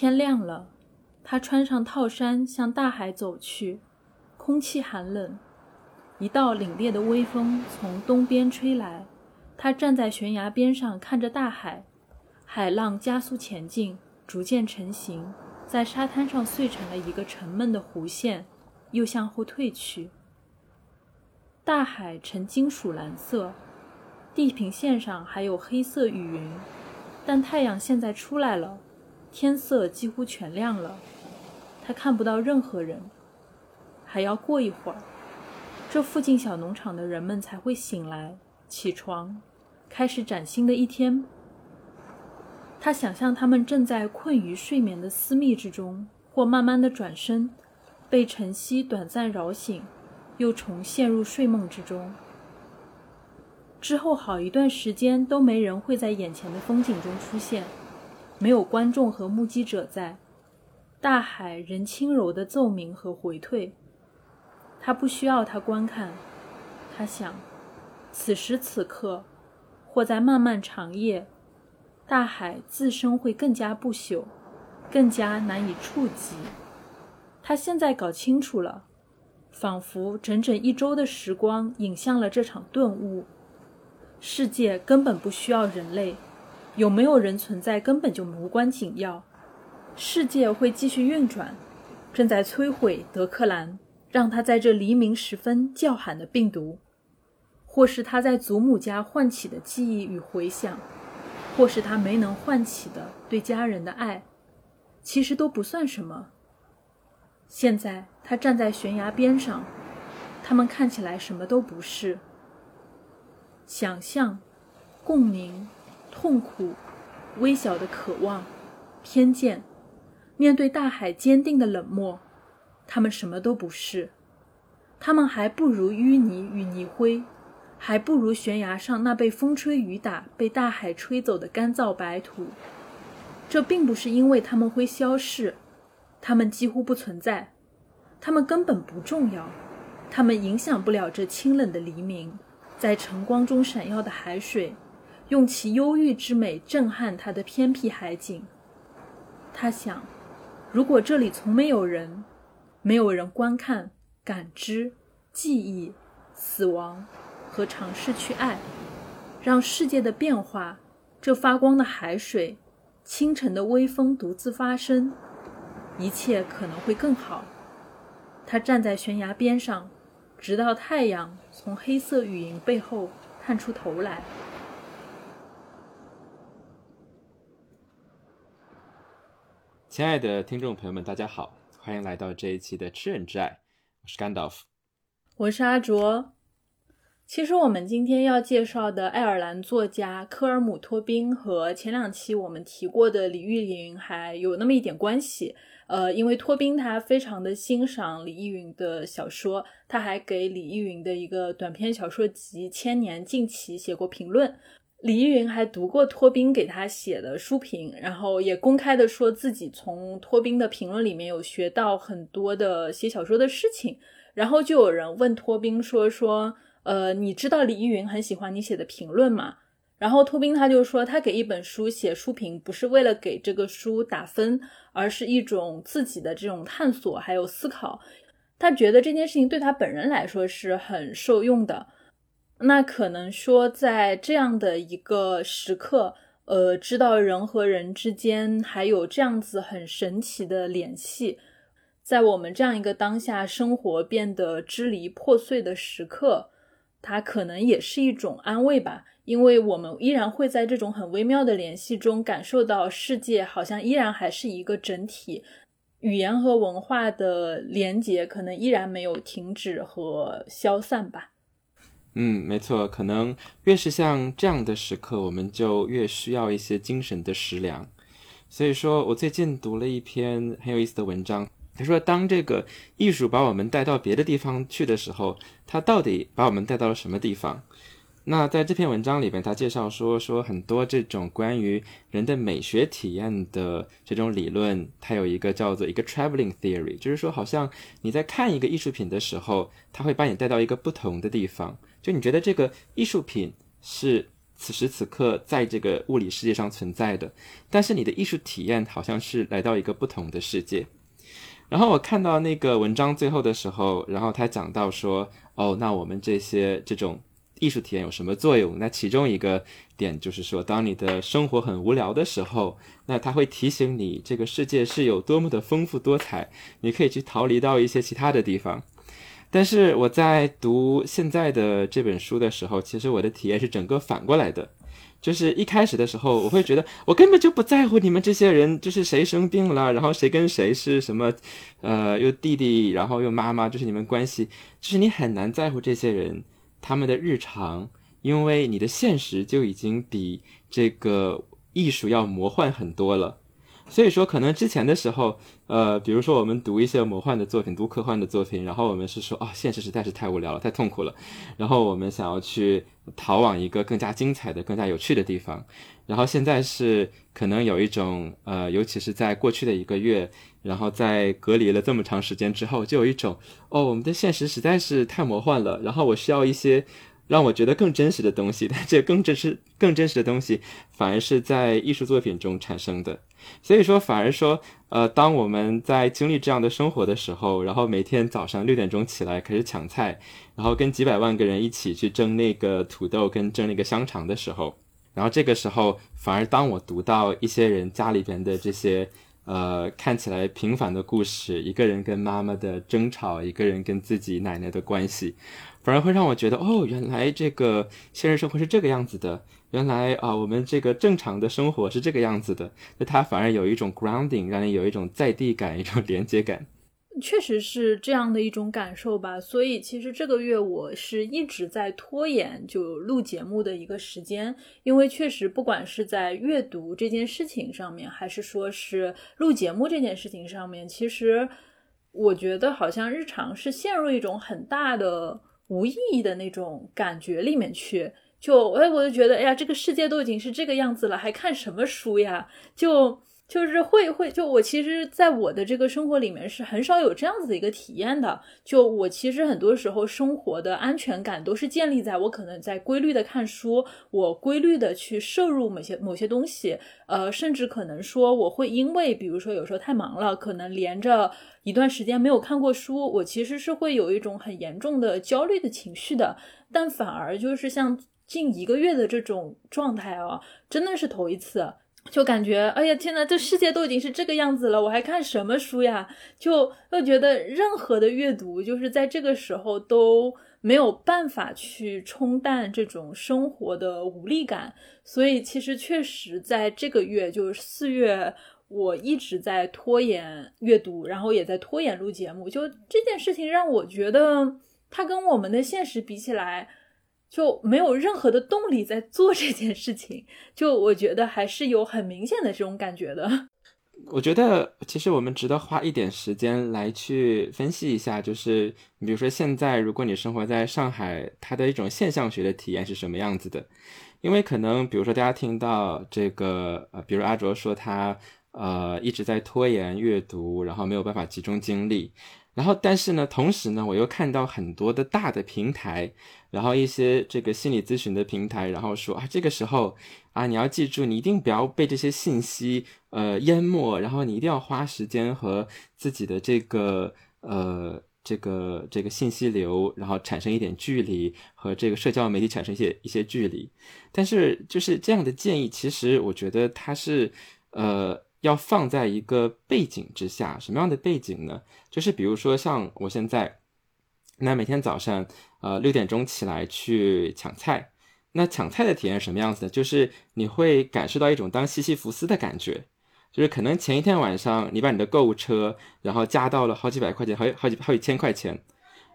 天亮了，他穿上套衫向大海走去。空气寒冷，一道凛冽的微风从东边吹来。他站在悬崖边上，看着大海，海浪加速前进，逐渐成型，在沙滩上碎成了一个沉闷的弧线，又向后退去。大海呈金属蓝色，地平线上还有黑色雨云，但太阳现在出来了，天色几乎全亮了。他看不到任何人。还要过一会儿，这附近小农场的人们才会醒来、起床，开始崭新的一天。他想象他们正在困于睡眠的私密之中，或慢慢的转身，被晨曦短暂扰醒，又重陷入睡梦之中。之后好一段时间都没人会在眼前的风景中出现，没有观众和目击者在，大海仍轻柔的奏鸣和回退。他不需要他观看，他想，此时此刻，或在漫漫长夜，大海自身会更加不朽，更加难以触及。他现在搞清楚了，仿佛整整一周的时光引向了这场顿悟：世界根本不需要人类，有没有人存在根本就无关紧要。世界会继续运转，正在摧毁德克兰。让他在这黎明时分叫喊的病毒，或是他在祖母家唤起的记忆与回响，或是他没能唤起的对家人的爱，其实都不算什么。现在他站在悬崖边上，他们看起来什么都不是。想象、共鸣、痛苦、微小的渴望、偏见，面对大海坚定的冷漠。他们什么都不是，他们还不如淤泥与泥灰，还不如悬崖上那被风吹雨打、被大海吹走的干燥白土。这并不是因为他们会消逝，他们几乎不存在，他们根本不重要，他们影响不了这清冷的黎明，在晨光中闪耀的海水，用其忧郁之美震撼他的偏僻海景。他想，如果这里从没有人。没有人观看、感知、记忆、死亡和尝试去爱，让世界的变化，这发光的海水、清晨的微风独自发生，一切可能会更好。他站在悬崖边上，直到太阳从黑色雨云背后探出头来。亲爱的听众朋友们，大家好。欢迎来到这一期的《吃人之爱》，我是甘道夫，我是阿卓。其实我们今天要介绍的爱尔兰作家科尔姆·托宾和前两期我们提过的李玉林还有那么一点关系。呃，因为托宾他非常的欣赏李易云的小说，他还给李易云的一个短篇小说集《千年近期》写过评论。李依云还读过托宾给他写的书评，然后也公开的说自己从托宾的评论里面有学到很多的写小说的事情。然后就有人问托宾说：“说，呃，你知道李依云很喜欢你写的评论吗？”然后托宾他就说，他给一本书写书评不是为了给这个书打分，而是一种自己的这种探索还有思考。他觉得这件事情对他本人来说是很受用的。那可能说，在这样的一个时刻，呃，知道人和人之间还有这样子很神奇的联系，在我们这样一个当下生活变得支离破碎的时刻，它可能也是一种安慰吧，因为我们依然会在这种很微妙的联系中感受到世界好像依然还是一个整体，语言和文化的连结可能依然没有停止和消散吧。嗯，没错，可能越是像这样的时刻，我们就越需要一些精神的食粮。所以说我最近读了一篇很有意思的文章，他说，当这个艺术把我们带到别的地方去的时候，它到底把我们带到了什么地方？那在这篇文章里边，他介绍说，说很多这种关于人的美学体验的这种理论，它有一个叫做一个 traveling theory，就是说，好像你在看一个艺术品的时候，它会把你带到一个不同的地方。就你觉得这个艺术品是此时此刻在这个物理世界上存在的，但是你的艺术体验好像是来到一个不同的世界。然后我看到那个文章最后的时候，然后他讲到说，哦，那我们这些这种艺术体验有什么作用？那其中一个点就是说，当你的生活很无聊的时候，那他会提醒你这个世界是有多么的丰富多彩，你可以去逃离到一些其他的地方。但是我在读现在的这本书的时候，其实我的体验是整个反过来的。就是一开始的时候，我会觉得我根本就不在乎你们这些人，就是谁生病了，然后谁跟谁是什么，呃，又弟弟，然后又妈妈，就是你们关系，就是你很难在乎这些人他们的日常，因为你的现实就已经比这个艺术要魔幻很多了。所以说，可能之前的时候，呃，比如说我们读一些魔幻的作品，读科幻的作品，然后我们是说，哦，现实实在是太无聊了，太痛苦了，然后我们想要去逃往一个更加精彩的、更加有趣的地方。然后现在是可能有一种，呃，尤其是在过去的一个月，然后在隔离了这么长时间之后，就有一种，哦，我们的现实实在是太魔幻了，然后我需要一些。让我觉得更真实的东西，但这更真实、更真实的东西，反而是在艺术作品中产生的。所以说，反而说，呃，当我们在经历这样的生活的时候，然后每天早上六点钟起来开始抢菜，然后跟几百万个人一起去蒸那个土豆跟蒸那个香肠的时候，然后这个时候，反而当我读到一些人家里边的这些，呃，看起来平凡的故事，一个人跟妈妈的争吵，一个人跟自己奶奶的关系。反而会让我觉得，哦，原来这个现实生活是这个样子的，原来啊，我们这个正常的生活是这个样子的。那它反而有一种 grounding，让你有一种在地感，一种连接感。确实是这样的一种感受吧。所以其实这个月我是一直在拖延就录节目的一个时间，因为确实不管是在阅读这件事情上面，还是说是录节目这件事情上面，其实我觉得好像日常是陷入一种很大的。无意义的那种感觉里面去，就哎，我就觉得，哎呀，这个世界都已经是这个样子了，还看什么书呀？就就是会会，就我其实，在我的这个生活里面是很少有这样子的一个体验的。就我其实很多时候生活的安全感都是建立在我可能在规律的看书，我规律的去摄入某些某些东西，呃，甚至可能说我会因为，比如说有时候太忙了，可能连着。一段时间没有看过书，我其实是会有一种很严重的焦虑的情绪的。但反而就是像近一个月的这种状态啊，真的是头一次，就感觉哎呀天呐，这世界都已经是这个样子了，我还看什么书呀？就又觉得任何的阅读，就是在这个时候都没有办法去冲淡这种生活的无力感。所以其实确实在这个月，就是四月。我一直在拖延阅读，然后也在拖延录节目。就这件事情让我觉得，它跟我们的现实比起来，就没有任何的动力在做这件事情。就我觉得还是有很明显的这种感觉的。我觉得其实我们值得花一点时间来去分析一下，就是你比如说现在，如果你生活在上海，它的一种现象学的体验是什么样子的？因为可能比如说大家听到这个，呃，比如阿卓说他。呃，一直在拖延阅读，然后没有办法集中精力，然后但是呢，同时呢，我又看到很多的大的平台，然后一些这个心理咨询的平台，然后说啊，这个时候啊，你要记住，你一定不要被这些信息呃淹没，然后你一定要花时间和自己的这个呃这个这个信息流，然后产生一点距离，和这个社交媒体产生一些一些距离。但是就是这样的建议，其实我觉得它是呃。要放在一个背景之下，什么样的背景呢？就是比如说像我现在，那每天早上，呃，六点钟起来去抢菜，那抢菜的体验什么样子的？就是你会感受到一种当西西弗斯的感觉，就是可能前一天晚上你把你的购物车，然后加到了好几百块钱，好好几好几千块钱，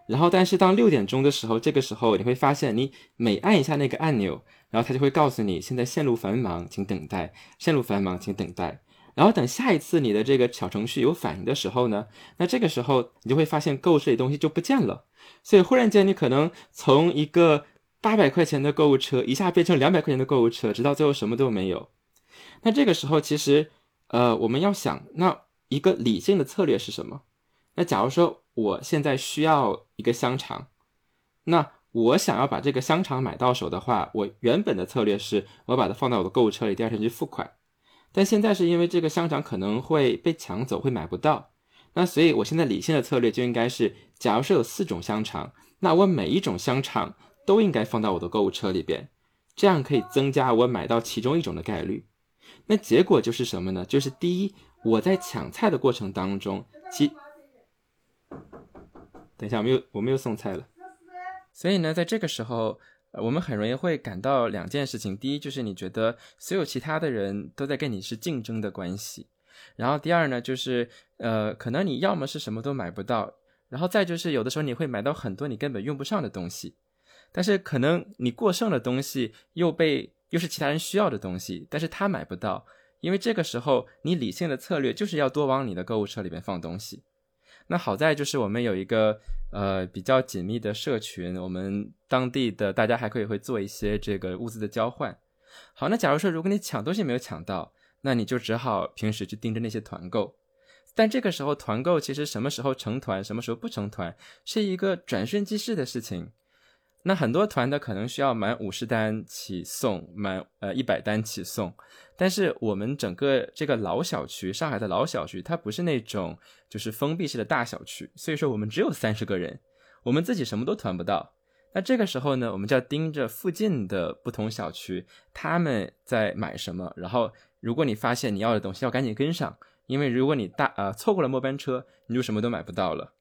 然后但是当六点钟的时候，这个时候你会发现，你每按一下那个按钮，然后它就会告诉你现在线路繁忙，请等待，线路繁忙，请等待。然后等下一次你的这个小程序有反应的时候呢，那这个时候你就会发现购物车里东西就不见了，所以忽然间你可能从一个八百块钱的购物车一下变成两百块钱的购物车，直到最后什么都没有。那这个时候其实，呃，我们要想，那一个理性的策略是什么？那假如说我现在需要一个香肠，那我想要把这个香肠买到手的话，我原本的策略是我把它放到我的购物车里，第二天去付款。但现在是因为这个香肠可能会被抢走，会买不到。那所以我现在理性的策略就应该是，假如说有四种香肠，那我每一种香肠都应该放到我的购物车里边，这样可以增加我买到其中一种的概率。那结果就是什么呢？就是第一，我在抢菜的过程当中，其等一下，我们又我们又送菜了。所以呢，在这个时候，我们很容易会感到两件事情：第一，就是你觉得所有其他的人都在跟你是竞争的关系；然后第二呢，就是呃，可能你要么是什么都买不到，然后再就是有的时候你会买到很多你根本用不上的东西，但是可能你过剩的东西又被又是其他人需要的东西，但是他买不到，因为这个时候你理性的策略就是要多往你的购物车里面放东西。那好在就是我们有一个呃比较紧密的社群，我们当地的大家还可以会做一些这个物资的交换。好，那假如说如果你抢东西没有抢到，那你就只好平时去盯着那些团购。但这个时候团购其实什么时候成团，什么时候不成团，是一个转瞬即逝的事情。那很多团的可能需要满五十单起送，满呃一百单起送，但是我们整个这个老小区，上海的老小区，它不是那种就是封闭式的大小区，所以说我们只有三十个人，我们自己什么都团不到。那这个时候呢，我们就要盯着附近的不同小区，他们在买什么，然后如果你发现你要的东西，要赶紧跟上，因为如果你大呃错过了末班车，你就什么都买不到了。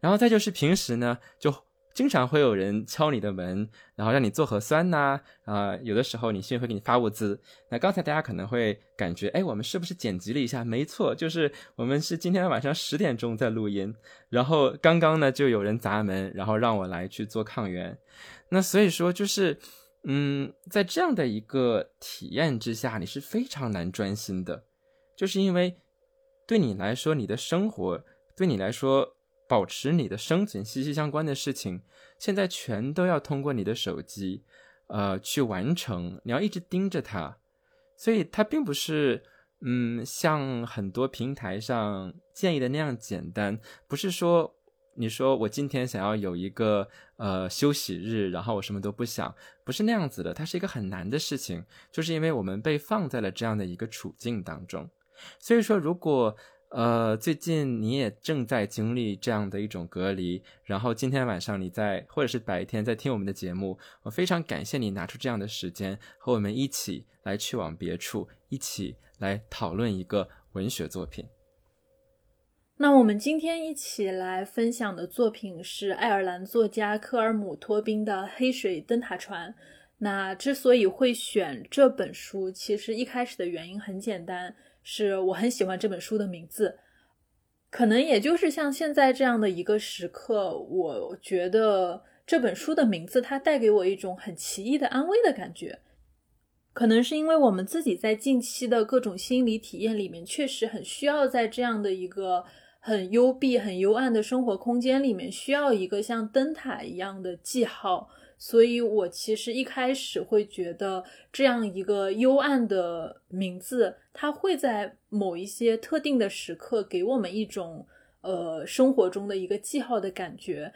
然后再就是平时呢，就。经常会有人敲你的门，然后让你做核酸呐，啊，有的时候你信会给你发物资。那刚才大家可能会感觉，哎，我们是不是剪辑了一下？没错，就是我们是今天晚上十点钟在录音，然后刚刚呢就有人砸门，然后让我来去做抗原。那所以说就是，嗯，在这样的一个体验之下，你是非常难专心的，就是因为对你来说，你的生活对你来说。保持你的生存息息相关的事情，现在全都要通过你的手机，呃，去完成。你要一直盯着它，所以它并不是，嗯，像很多平台上建议的那样简单。不是说你说我今天想要有一个呃休息日，然后我什么都不想，不是那样子的。它是一个很难的事情，就是因为我们被放在了这样的一个处境当中。所以说，如果呃，最近你也正在经历这样的一种隔离，然后今天晚上你在或者是白天在听我们的节目，我非常感谢你拿出这样的时间和我们一起来去往别处，一起来讨论一个文学作品。那我们今天一起来分享的作品是爱尔兰作家科尔姆托宾的《黑水灯塔船》。那之所以会选这本书，其实一开始的原因很简单。是我很喜欢这本书的名字，可能也就是像现在这样的一个时刻，我觉得这本书的名字它带给我一种很奇异的安慰的感觉。可能是因为我们自己在近期的各种心理体验里面，确实很需要在这样的一个很幽闭、很幽暗的生活空间里面，需要一个像灯塔一样的记号。所以，我其实一开始会觉得这样一个幽暗的名字，它会在某一些特定的时刻给我们一种呃生活中的一个记号的感觉。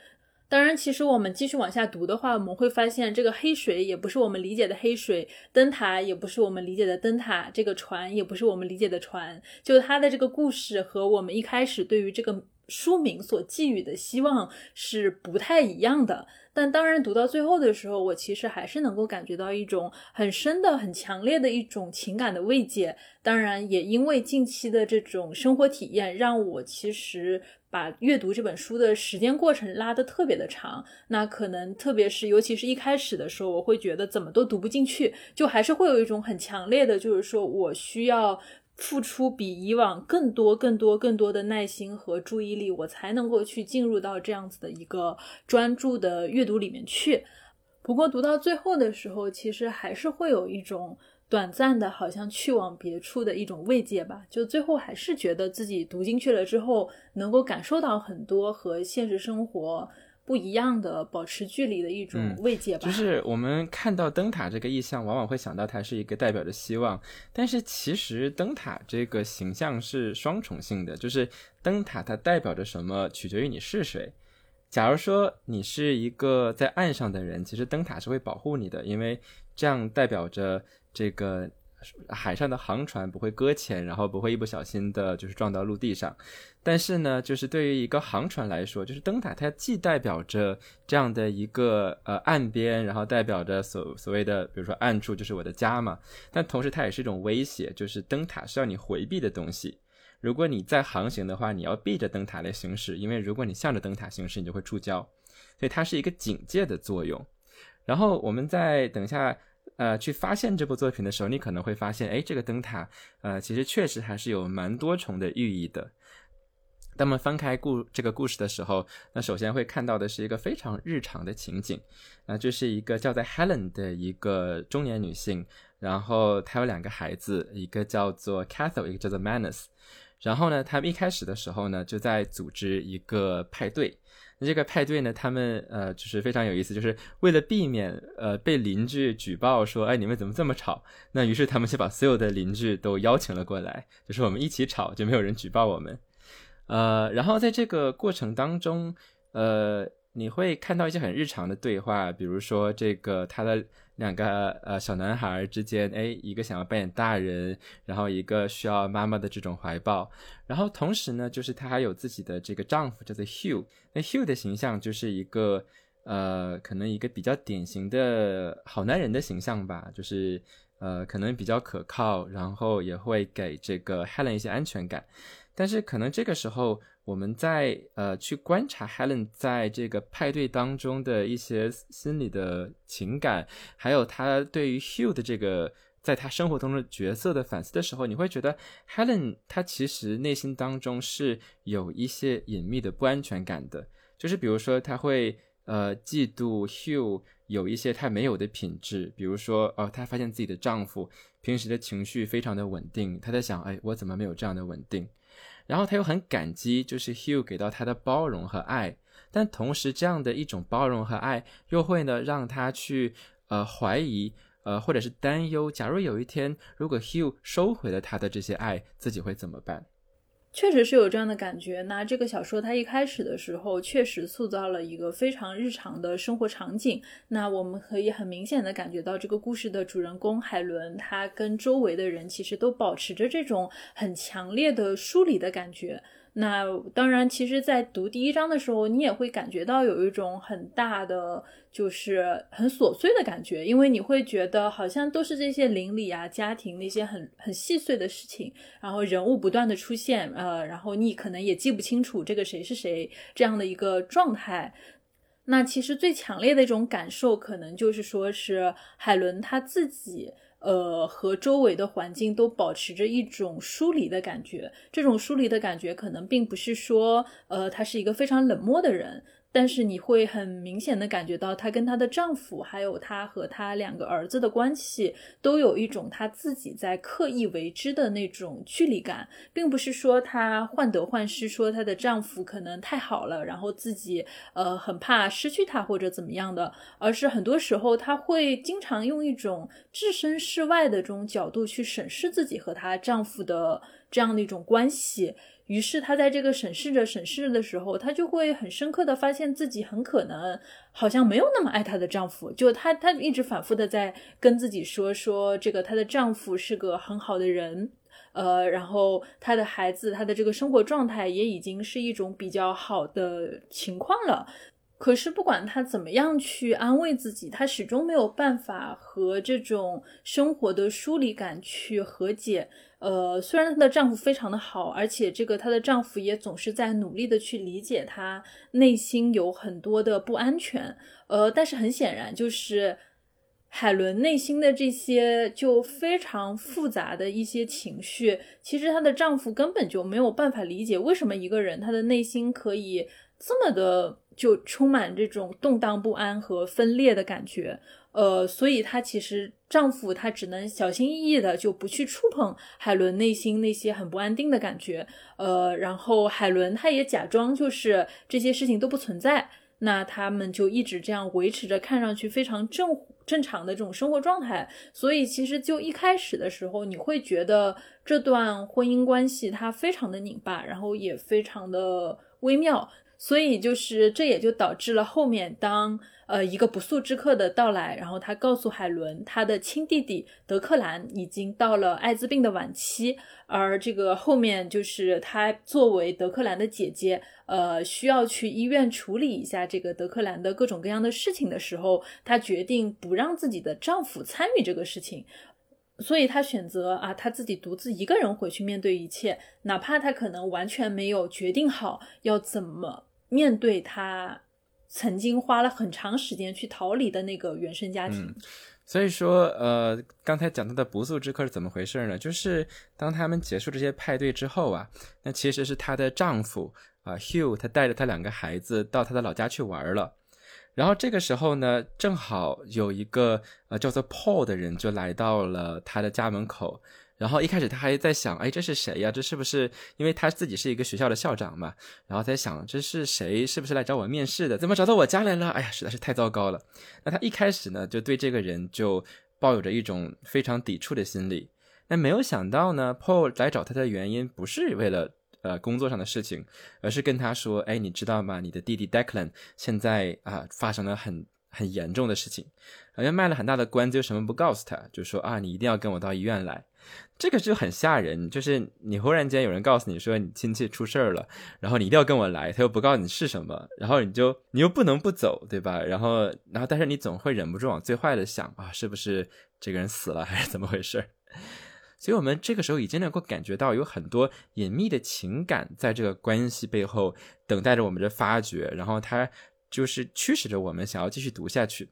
当然，其实我们继续往下读的话，我们会发现这个黑水也不是我们理解的黑水，灯塔也不是我们理解的灯塔，这个船也不是我们理解的船。就它的这个故事和我们一开始对于这个书名所寄予的希望是不太一样的。但当然，读到最后的时候，我其实还是能够感觉到一种很深的、很强烈的一种情感的慰藉。当然，也因为近期的这种生活体验，让我其实把阅读这本书的时间过程拉得特别的长。那可能，特别是尤其是一开始的时候，我会觉得怎么都读不进去，就还是会有一种很强烈的，就是说我需要。付出比以往更多、更多、更多的耐心和注意力，我才能够去进入到这样子的一个专注的阅读里面去。不过读到最后的时候，其实还是会有一种短暂的，好像去往别处的一种慰藉吧。就最后还是觉得自己读进去了之后，能够感受到很多和现实生活。不一样的保持距离的一种慰藉吧。就是我们看到灯塔这个意象，往往会想到它是一个代表着希望。但是其实灯塔这个形象是双重性的，就是灯塔它代表着什么，取决于你是谁。假如说你是一个在岸上的人，其实灯塔是会保护你的，因为这样代表着这个。海上的航船不会搁浅，然后不会一不小心的就是撞到陆地上。但是呢，就是对于一个航船来说，就是灯塔它既代表着这样的一个呃岸边，然后代表着所所谓的 比如说暗处就是我的家嘛。但同时它也是一种威胁，就是灯塔是要你回避的东西。如果你在航行的话，你要避着灯塔来行驶，因为如果你向着灯塔行驶，你就会触礁。所以它是一个警戒的作用。然后我们再等下。呃，去发现这部作品的时候，你可能会发现，哎，这个灯塔，呃，其实确实还是有蛮多重的寓意的。当我们翻开故这个故事的时候，那首先会看到的是一个非常日常的情景，啊，这是一个叫做 Helen 的一个中年女性，然后她有两个孩子，一个叫做 Cathal，一个叫做 Manus。然后呢，他们一开始的时候呢，就在组织一个派对。这个派对呢，他们呃就是非常有意思，就是为了避免呃被邻居举报说，哎，你们怎么这么吵？那于是他们就把所有的邻居都邀请了过来，就是我们一起吵，就没有人举报我们。呃，然后在这个过程当中，呃。你会看到一些很日常的对话，比如说这个他的两个呃小男孩之间，哎，一个想要扮演大人，然后一个需要妈妈的这种怀抱，然后同时呢，就是她还有自己的这个丈夫叫做 Hugh，那 Hugh 的形象就是一个呃，可能一个比较典型的好男人的形象吧，就是呃，可能比较可靠，然后也会给这个 Helen 一些安全感，但是可能这个时候。我们在呃去观察 Helen 在这个派对当中的一些心理的情感，还有他对于 Hugh 的这个在他生活中的角色的反思的时候，你会觉得 Helen 她其实内心当中是有一些隐秘的不安全感的，就是比如说她会呃嫉妒 Hugh 有一些他没有的品质，比如说哦，她发现自己的丈夫平时的情绪非常的稳定，她在想，哎，我怎么没有这样的稳定？然后他又很感激，就是 Hugh 给到他的包容和爱，但同时这样的一种包容和爱，又会呢让他去呃怀疑，呃或者是担忧，假如有一天如果 Hugh 收回了他的这些爱，自己会怎么办？确实是有这样的感觉。那这个小说它一开始的时候，确实塑造了一个非常日常的生活场景。那我们可以很明显的感觉到，这个故事的主人公海伦，他跟周围的人其实都保持着这种很强烈的疏离的感觉。那当然，其实，在读第一章的时候，你也会感觉到有一种很大的，就是很琐碎的感觉，因为你会觉得好像都是这些邻里啊、家庭那些很很细碎的事情，然后人物不断的出现，呃，然后你可能也记不清楚这个谁是谁这样的一个状态。那其实最强烈的一种感受，可能就是说是海伦他自己。呃，和周围的环境都保持着一种疏离的感觉。这种疏离的感觉，可能并不是说，呃，他是一个非常冷漠的人。但是你会很明显的感觉到，她跟她的丈夫，还有她和她两个儿子的关系，都有一种她自己在刻意为之的那种距离感，并不是说她患得患失，说她的丈夫可能太好了，然后自己呃很怕失去他或者怎么样的，而是很多时候她会经常用一种置身事外的这种角度去审视自己和她丈夫的这样的一种关系。于是她在这个审视着审视着的时候，她就会很深刻的发现自己很可能好像没有那么爱她的丈夫。就她，她一直反复的在跟自己说说，这个她的丈夫是个很好的人，呃，然后她的孩子，她的这个生活状态也已经是一种比较好的情况了。可是不管她怎么样去安慰自己，她始终没有办法和这种生活的疏离感去和解。呃，虽然她的丈夫非常的好，而且这个她的丈夫也总是在努力的去理解她内心有很多的不安全，呃，但是很显然，就是海伦内心的这些就非常复杂的一些情绪，其实她的丈夫根本就没有办法理解为什么一个人她的内心可以这么的就充满这种动荡不安和分裂的感觉。呃，所以她其实丈夫他只能小心翼翼的就不去触碰海伦内心那些很不安定的感觉，呃，然后海伦她也假装就是这些事情都不存在，那他们就一直这样维持着看上去非常正正常的这种生活状态。所以其实就一开始的时候，你会觉得这段婚姻关系它非常的拧巴，然后也非常的微妙。所以就是这也就导致了后面当呃一个不速之客的到来，然后他告诉海伦，他的亲弟弟德克兰已经到了艾滋病的晚期，而这个后面就是他作为德克兰的姐姐，呃需要去医院处理一下这个德克兰的各种各样的事情的时候，她决定不让自己的丈夫参与这个事情。所以她选择啊，她自己独自一个人回去面对一切，哪怕她可能完全没有决定好要怎么面对她曾经花了很长时间去逃离的那个原生家庭。所以说，呃，刚才讲到的不速之客是怎么回事呢？就是当他们结束这些派对之后啊，那其实是她的丈夫啊，Hugh，他带着他两个孩子到他的老家去玩了。然后这个时候呢，正好有一个呃叫做 Paul 的人就来到了他的家门口。然后一开始他还在想，哎，这是谁呀？这是不是因为他自己是一个学校的校长嘛？然后在想这是谁？是不是来找我面试的？怎么找到我家来了？哎呀，实在是太糟糕了。那他一开始呢，就对这个人就抱有着一种非常抵触的心理。那没有想到呢，Paul 来找他的原因不是为了。呃，工作上的事情，而是跟他说：“哎，你知道吗？你的弟弟 Declan 现在啊，发生了很很严重的事情，好像卖了很大的关子，又什么不告诉他，就说啊，你一定要跟我到医院来。这个就很吓人，就是你忽然间有人告诉你说你亲戚出事儿了，然后你一定要跟我来，他又不告诉你是什么，然后你就你又不能不走，对吧？然后然后但是你总会忍不住往最坏的想啊，是不是这个人死了还是怎么回事？” 所以，我们这个时候已经能够感觉到有很多隐秘的情感在这个关系背后等待着我们的发掘，然后它就是驱使着我们想要继续读下去。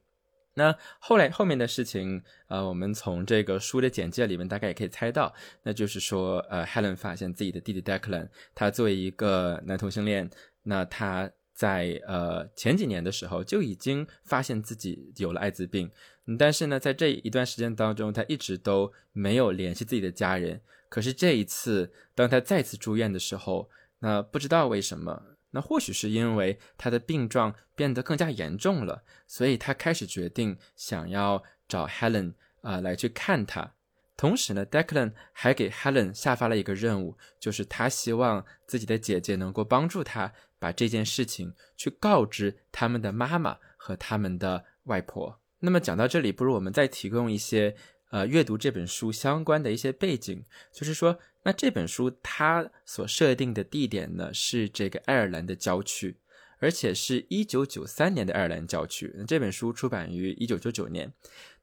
那后来后面的事情，呃，我们从这个书的简介里面大概也可以猜到，那就是说，呃，Helen 发现自己的弟弟 Declan，他作为一个男同性恋，那他在呃前几年的时候就已经发现自己有了艾滋病。但是呢，在这一段时间当中，他一直都没有联系自己的家人。可是这一次，当他再次住院的时候，那不知道为什么，那或许是因为他的病状变得更加严重了，所以他开始决定想要找 Helen 啊来去看他。同时呢，Declan 还给 Helen 下发了一个任务，就是他希望自己的姐姐能够帮助他把这件事情去告知他们的妈妈和他们的外婆。那么讲到这里，不如我们再提供一些呃阅读这本书相关的一些背景，就是说，那这本书它所设定的地点呢是这个爱尔兰的郊区，而且是一九九三年的爱尔兰郊区。那这本书出版于一九九九年，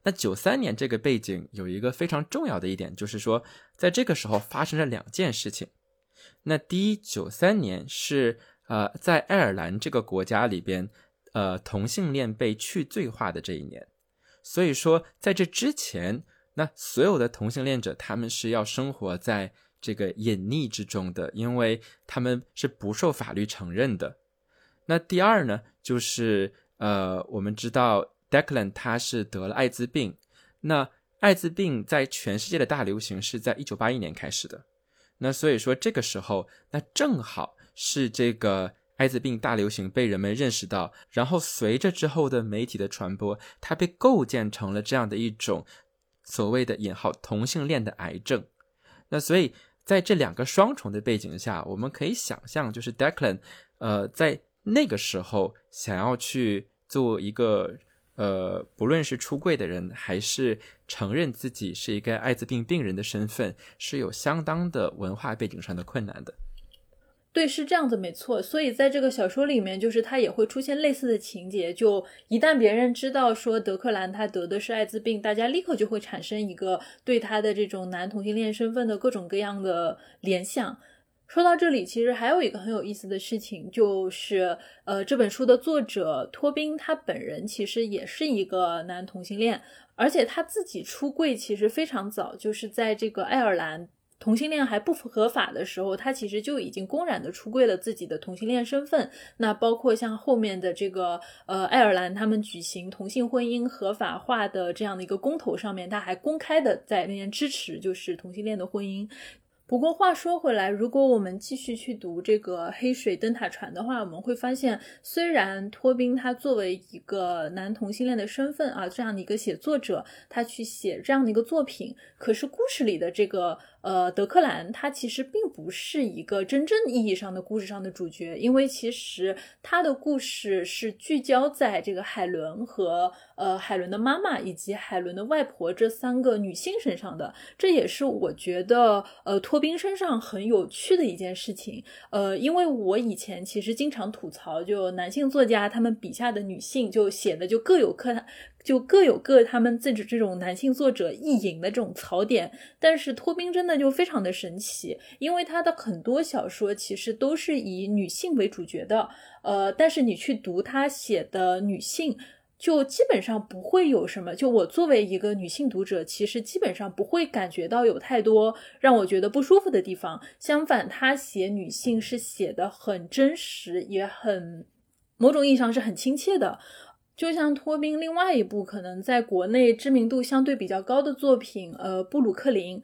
那九三年这个背景有一个非常重要的一点，就是说，在这个时候发生了两件事情。那第一，九三年是呃在爱尔兰这个国家里边。呃，同性恋被去罪化的这一年，所以说在这之前，那所有的同性恋者他们是要生活在这个隐匿之中的，因为他们是不受法律承认的。那第二呢，就是呃，我们知道 Declan 他是得了艾滋病，那艾滋病在全世界的大流行是在一九八一年开始的，那所以说这个时候，那正好是这个。艾滋病大流行被人们认识到，然后随着之后的媒体的传播，它被构建成了这样的一种所谓的“引号同性恋”的癌症。那所以在这两个双重的背景下，我们可以想象，就是 Declan，呃，在那个时候想要去做一个呃，不论是出柜的人，还是承认自己是一个艾滋病病人的身份，是有相当的文化背景上的困难的。对，是这样子，没错。所以在这个小说里面，就是他也会出现类似的情节。就一旦别人知道说德克兰他得的是艾滋病，大家立刻就会产生一个对他的这种男同性恋身份的各种各样的联想。说到这里，其实还有一个很有意思的事情，就是呃，这本书的作者托宾他本人其实也是一个男同性恋，而且他自己出柜其实非常早，就是在这个爱尔兰。同性恋还不合法的时候，他其实就已经公然的出柜了自己的同性恋身份。那包括像后面的这个呃爱尔兰他们举行同性婚姻合法化的这样的一个公投上面，他还公开的在那边支持就是同性恋的婚姻。不过话说回来，如果我们继续去读这个《黑水灯塔船》的话，我们会发现，虽然托宾他作为一个男同性恋的身份啊，这样的一个写作者，他去写这样的一个作品，可是故事里的这个。呃，德克兰他其实并不是一个真正意义上的故事上的主角，因为其实他的故事是聚焦在这个海伦和呃海伦的妈妈以及海伦的外婆这三个女性身上的。这也是我觉得呃托宾身上很有趣的一件事情。呃，因为我以前其实经常吐槽，就男性作家他们笔下的女性就写的就各有各。就各有各他们自己这种男性作者意淫的这种槽点，但是托宾真的就非常的神奇，因为他的很多小说其实都是以女性为主角的，呃，但是你去读他写的女性，就基本上不会有什么。就我作为一个女性读者，其实基本上不会感觉到有太多让我觉得不舒服的地方。相反，他写女性是写的很真实，也很某种意义上是很亲切的。就像托宾另外一部可能在国内知名度相对比较高的作品，呃，布鲁克林，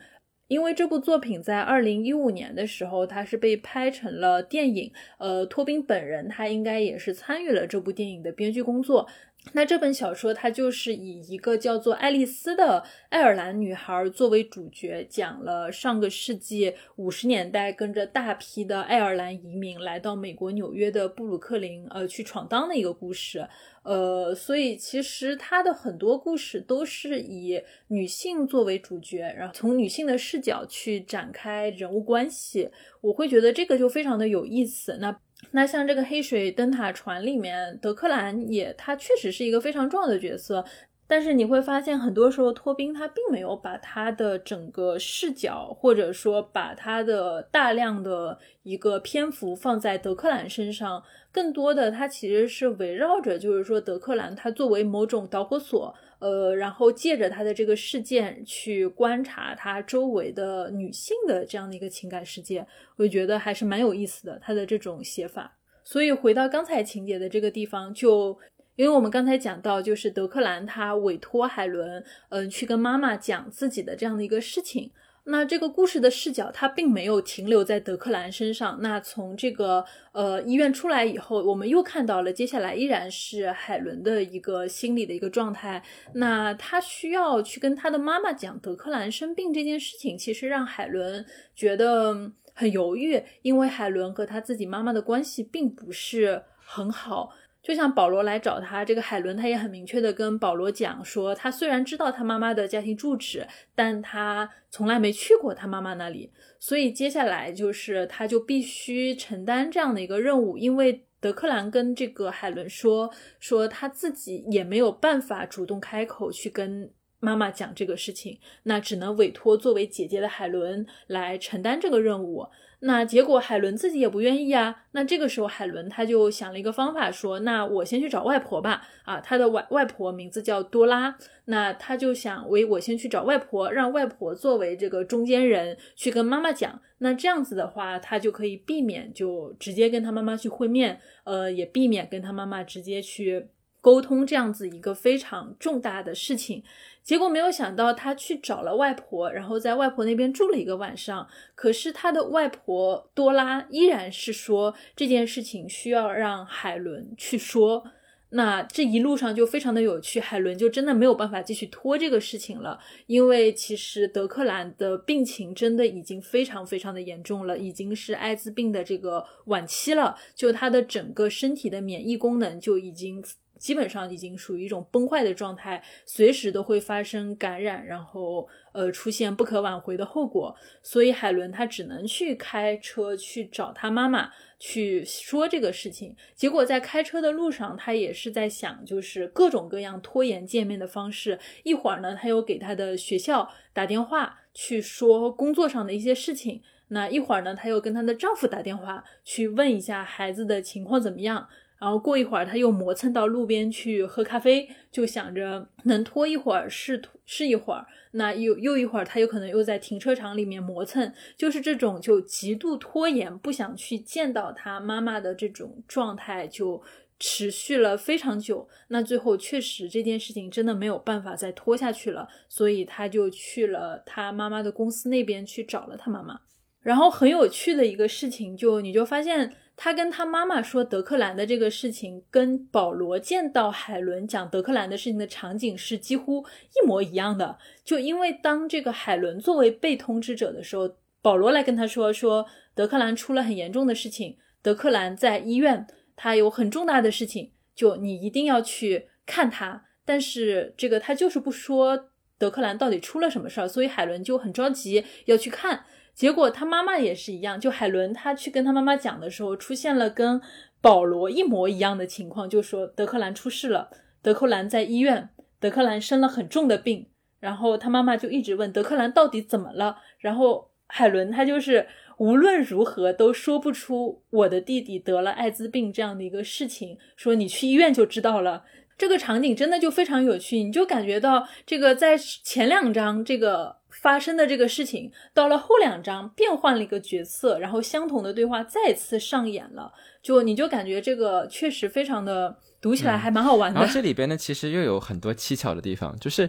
因为这部作品在二零一五年的时候，它是被拍成了电影，呃，托宾本人他应该也是参与了这部电影的编剧工作。那这本小说它就是以一个叫做爱丽丝的爱尔兰女孩作为主角，讲了上个世纪五十年代跟着大批的爱尔兰移民来到美国纽约的布鲁克林，呃，去闯荡的一个故事。呃，所以其实它的很多故事都是以女性作为主角，然后从女性的视角去展开人物关系。我会觉得这个就非常的有意思。那那像这个黑水灯塔船里面，德克兰也他确实是一个非常重要的角色。但是你会发现，很多时候托宾他并没有把他的整个视角，或者说把他的大量的一个篇幅放在德克兰身上，更多的他其实是围绕着，就是说德克兰他作为某种导火索，呃，然后借着他的这个事件去观察他周围的女性的这样的一个情感世界，我觉得还是蛮有意思的，他的这种写法。所以回到刚才情节的这个地方，就。因为我们刚才讲到，就是德克兰他委托海伦，嗯，去跟妈妈讲自己的这样的一个事情。那这个故事的视角，它并没有停留在德克兰身上。那从这个呃医院出来以后，我们又看到了接下来依然是海伦的一个心理的一个状态。那他需要去跟他的妈妈讲德克兰生病这件事情，其实让海伦觉得很犹豫，因为海伦和他自己妈妈的关系并不是很好。就像保罗来找他，这个海伦他也很明确的跟保罗讲说，他虽然知道他妈妈的家庭住址，但他从来没去过他妈妈那里，所以接下来就是他就必须承担这样的一个任务，因为德克兰跟这个海伦说，说他自己也没有办法主动开口去跟妈妈讲这个事情，那只能委托作为姐姐的海伦来承担这个任务。那结果海伦自己也不愿意啊。那这个时候海伦他就想了一个方法，说：“那我先去找外婆吧。”啊，他的外外婆名字叫多拉。那他就想，为，我先去找外婆，让外婆作为这个中间人去跟妈妈讲。那这样子的话，他就可以避免就直接跟他妈妈去会面，呃，也避免跟他妈妈直接去沟通这样子一个非常重大的事情。结果没有想到，他去找了外婆，然后在外婆那边住了一个晚上。可是他的外婆多拉依然是说这件事情需要让海伦去说。那这一路上就非常的有趣，海伦就真的没有办法继续拖这个事情了，因为其实德克兰的病情真的已经非常非常的严重了，已经是艾滋病的这个晚期了，就他的整个身体的免疫功能就已经。基本上已经属于一种崩坏的状态，随时都会发生感染，然后呃出现不可挽回的后果。所以海伦她只能去开车去找她妈妈去说这个事情。结果在开车的路上，他也是在想，就是各种各样拖延见面的方式。一会儿呢，他又给他的学校打电话去说工作上的一些事情；那一会儿呢，他又跟他的丈夫打电话去问一下孩子的情况怎么样。然后过一会儿，他又磨蹭到路边去喝咖啡，就想着能拖一会儿是是一会儿。那又又一会儿，他有可能又在停车场里面磨蹭，就是这种就极度拖延，不想去见到他妈妈的这种状态，就持续了非常久。那最后确实这件事情真的没有办法再拖下去了，所以他就去了他妈妈的公司那边去找了他妈妈。然后很有趣的一个事情，就你就发现他跟他妈妈说德克兰的这个事情，跟保罗见到海伦讲德克兰的事情的场景是几乎一模一样的。就因为当这个海伦作为被通知者的时候，保罗来跟他说说德克兰出了很严重的事情，德克兰在医院，他有很重大的事情，就你一定要去看他。但是这个他就是不说德克兰到底出了什么事儿，所以海伦就很着急要去看。结果他妈妈也是一样，就海伦他去跟他妈妈讲的时候，出现了跟保罗一模一样的情况，就说德克兰出事了，德克兰在医院，德克兰生了很重的病，然后他妈妈就一直问德克兰到底怎么了，然后海伦他就是无论如何都说不出我的弟弟得了艾滋病这样的一个事情，说你去医院就知道了。这个场景真的就非常有趣，你就感觉到这个在前两章这个。发生的这个事情，到了后两章变换了一个角色，然后相同的对话再次上演了，就你就感觉这个确实非常的读起来还蛮好玩的。然后这里边呢，其实又有很多蹊跷的地方，就是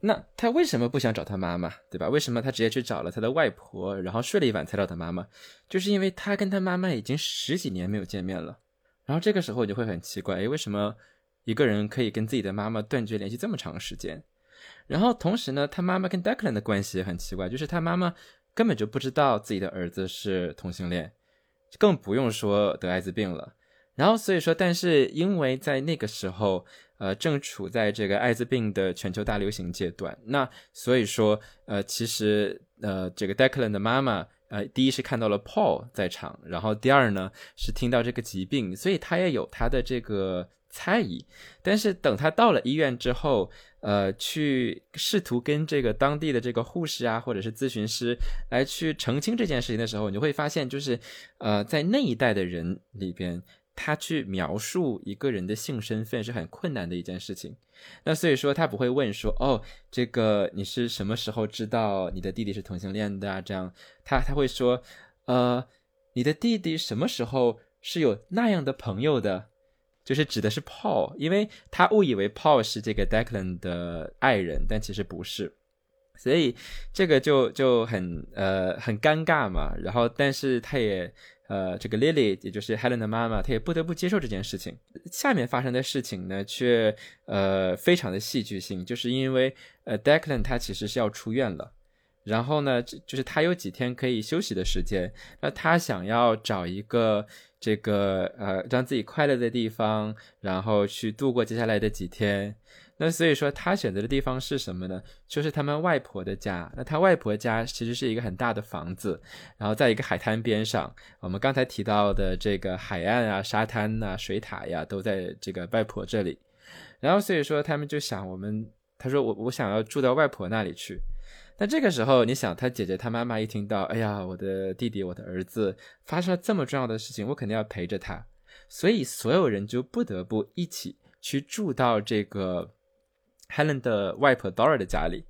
那他为什么不想找他妈妈，对吧？为什么他直接去找了他的外婆，然后睡了一晚才找他妈妈？就是因为他跟他妈妈已经十几年没有见面了。然后这个时候你就会很奇怪，诶，为什么一个人可以跟自己的妈妈断绝联系这么长时间？然后同时呢，他妈妈跟 Declan 的关系也很奇怪，就是他妈妈根本就不知道自己的儿子是同性恋，更不用说得艾滋病了。然后所以说，但是因为在那个时候，呃，正处在这个艾滋病的全球大流行阶段，那所以说，呃，其实呃，这个 Declan 的妈妈，呃，第一是看到了 Paul 在场，然后第二呢是听到这个疾病，所以他也有他的这个猜疑。但是等他到了医院之后，呃，去试图跟这个当地的这个护士啊，或者是咨询师来去澄清这件事情的时候，你会发现，就是呃，在那一代的人里边，他去描述一个人的性身份是很困难的一件事情。那所以说，他不会问说，哦，这个你是什么时候知道你的弟弟是同性恋的啊？这样，他他会说，呃，你的弟弟什么时候是有那样的朋友的？就是指的是 Paul，因为他误以为 Paul 是这个 Declan 的爱人，但其实不是，所以这个就就很呃很尴尬嘛。然后，但是他也呃这个 Lily，也就是 Helen 的妈妈，她也不得不接受这件事情。下面发生的事情呢，却呃非常的戏剧性，就是因为呃 Declan 他其实是要出院了，然后呢，就是他有几天可以休息的时间，那他想要找一个。这个呃，让自己快乐的地方，然后去度过接下来的几天。那所以说，他选择的地方是什么呢？就是他们外婆的家。那他外婆家其实是一个很大的房子，然后在一个海滩边上。我们刚才提到的这个海岸啊、沙滩呐、水塔呀，都在这个外婆这里。然后所以说，他们就想，我们他说我我想要住到外婆那里去。那这个时候，你想他姐姐他妈妈一听到，哎呀，我的弟弟，我的儿子发生了这么重要的事情，我肯定要陪着他，所以所有人就不得不一起去住到这个 Helen 的外婆 Dora 的家里。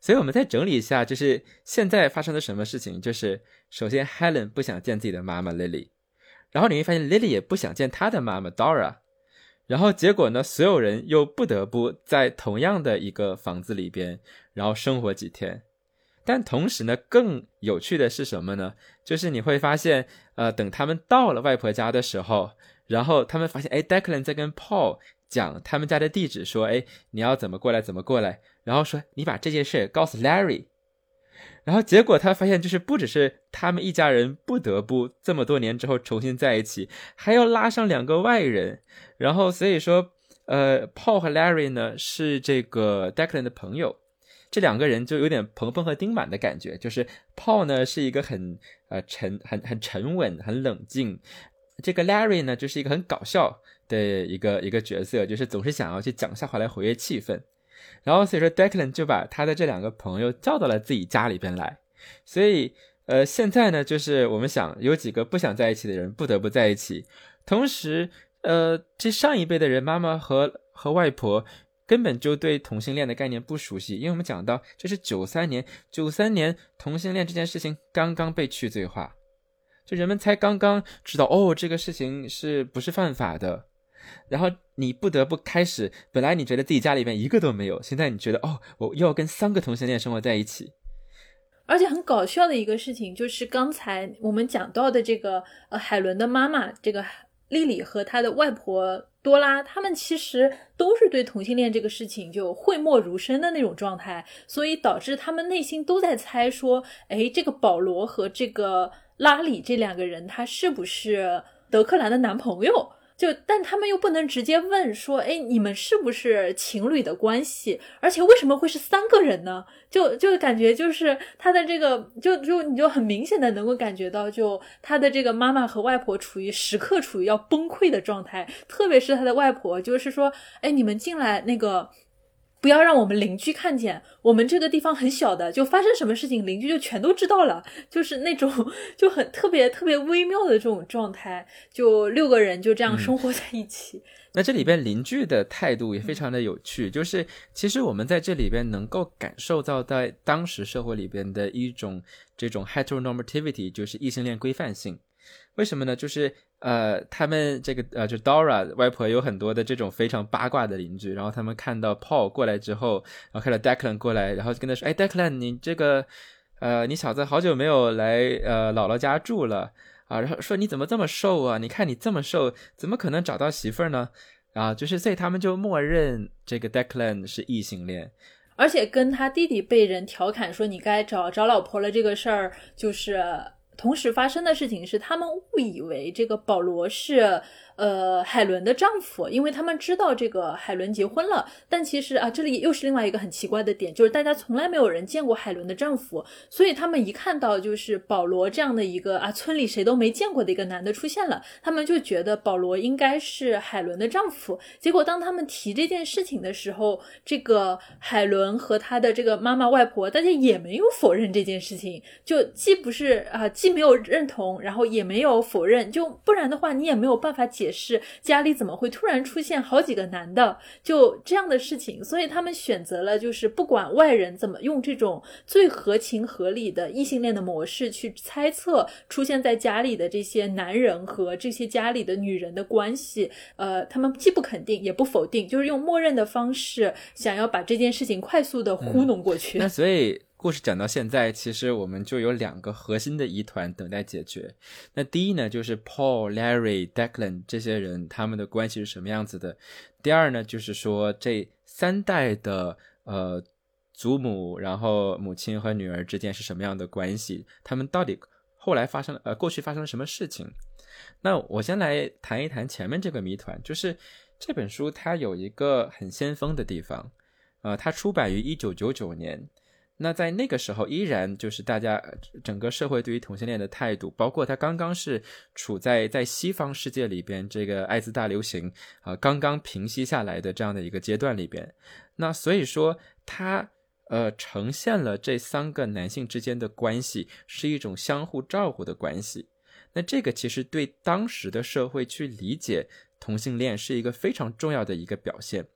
所以我们再整理一下，就是现在发生了什么事情？就是首先 Helen 不想见自己的妈妈 Lily，然后你会发现 Lily 也不想见她的妈妈 Dora。然后结果呢？所有人又不得不在同样的一个房子里边，然后生活几天。但同时呢，更有趣的是什么呢？就是你会发现，呃，等他们到了外婆家的时候，然后他们发现，哎，Declan 在跟 Paul 讲他们家的地址，说，哎，你要怎么过来，怎么过来，然后说你把这件事告诉 Larry。然后结果他发现，就是不只是他们一家人不得不这么多年之后重新在一起，还要拉上两个外人。然后所以说，呃，Paul 和 Larry 呢是这个 Declan 的朋友，这两个人就有点鹏鹏和丁满的感觉。就是 Paul 呢是一个很呃沉、很很沉稳、很冷静，这个 Larry 呢就是一个很搞笑的一个一个角色，就是总是想要去讲笑话来活跃气氛。然后所以说，Declan 就把他的这两个朋友叫到了自己家里边来。所以，呃，现在呢，就是我们想有几个不想在一起的人不得不在一起。同时，呃，这上一辈的人，妈妈和和外婆根本就对同性恋的概念不熟悉，因为我们讲到这是九三年，九三年同性恋这件事情刚刚被去罪化，就人们才刚刚知道哦，这个事情是不是犯法的。然后你不得不开始，本来你觉得自己家里面一个都没有，现在你觉得哦，我又要跟三个同性恋生活在一起。而且很搞笑的一个事情就是刚才我们讲到的这个呃海伦的妈妈这个莉莉和她的外婆多拉，他们其实都是对同性恋这个事情就讳莫如深的那种状态，所以导致他们内心都在猜说，哎，这个保罗和这个拉里这两个人他是不是德克兰的男朋友？就，但他们又不能直接问说，哎，你们是不是情侣的关系？而且为什么会是三个人呢？就就感觉就是他的这个，就就你就很明显的能够感觉到，就他的这个妈妈和外婆处于时刻处于要崩溃的状态，特别是他的外婆，就是说，哎，你们进来那个。不要让我们邻居看见，我们这个地方很小的，就发生什么事情，邻居就全都知道了，就是那种 就很特别特别微妙的这种状态，就六个人就这样生活在一起。那这里边邻居的态度也非常的有趣，就是其实我们在这里边能够感受到在当时社会里边的一种这种 heteronormativity，就是异性恋规范性。为什么呢？就是呃，他们这个呃，就 Dora 外婆有很多的这种非常八卦的邻居，然后他们看到 Paul 过来之后，然后看到 Declan 过来，然后就跟他说：“哎，Declan，你这个呃，你小子好久没有来呃姥姥家住了啊。”然后说：“你怎么这么瘦啊？你看你这么瘦，怎么可能找到媳妇儿呢？”啊，就是所以他们就默认这个 Declan 是异性恋，而且跟他弟弟被人调侃说你该找找老婆了这个事儿，就是同时发生的事情是他们误以为这个保罗是。呃，海伦的丈夫，因为他们知道这个海伦结婚了，但其实啊，这里又是另外一个很奇怪的点，就是大家从来没有人见过海伦的丈夫，所以他们一看到就是保罗这样的一个啊，村里谁都没见过的一个男的出现了，他们就觉得保罗应该是海伦的丈夫。结果当他们提这件事情的时候，这个海伦和他的这个妈妈、外婆，大家也没有否认这件事情，就既不是啊，既没有认同，然后也没有否认，就不然的话，你也没有办法解。也是家里怎么会突然出现好几个男的，就这样的事情，所以他们选择了就是不管外人怎么用这种最合情合理的异性恋的模式去猜测出现在家里的这些男人和这些家里的女人的关系，呃，他们既不肯定也不否定，就是用默认的方式想要把这件事情快速的糊弄过去。那所以。故事讲到现在，其实我们就有两个核心的疑团等待解决。那第一呢，就是 Paul、Larry、Declan 这些人他们的关系是什么样子的？第二呢，就是说这三代的呃祖母，然后母亲和女儿之间是什么样的关系？他们到底后来发生了呃过去发生了什么事情？那我先来谈一谈前面这个谜团，就是这本书它有一个很先锋的地方，呃，它出版于一九九九年。那在那个时候，依然就是大家整个社会对于同性恋的态度，包括他刚刚是处在在西方世界里边这个艾滋大流行啊刚刚平息下来的这样的一个阶段里边，那所以说他呃呈现了这三个男性之间的关系是一种相互照顾的关系，那这个其实对当时的社会去理解同性恋是一个非常重要的一个表现。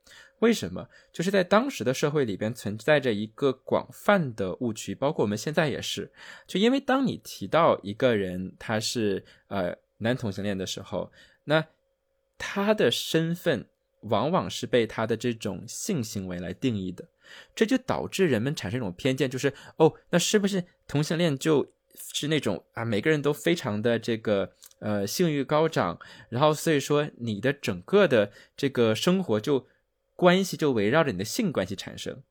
为什么？就是在当时的社会里边存在着一个广泛的误区，包括我们现在也是。就因为当你提到一个人他是呃男同性恋的时候，那他的身份往往是被他的这种性行为来定义的，这就导致人们产生一种偏见，就是哦，那是不是同性恋就是那种啊每个人都非常的这个呃性欲高涨，然后所以说你的整个的这个生活就。关系就围绕着你的性关系产生，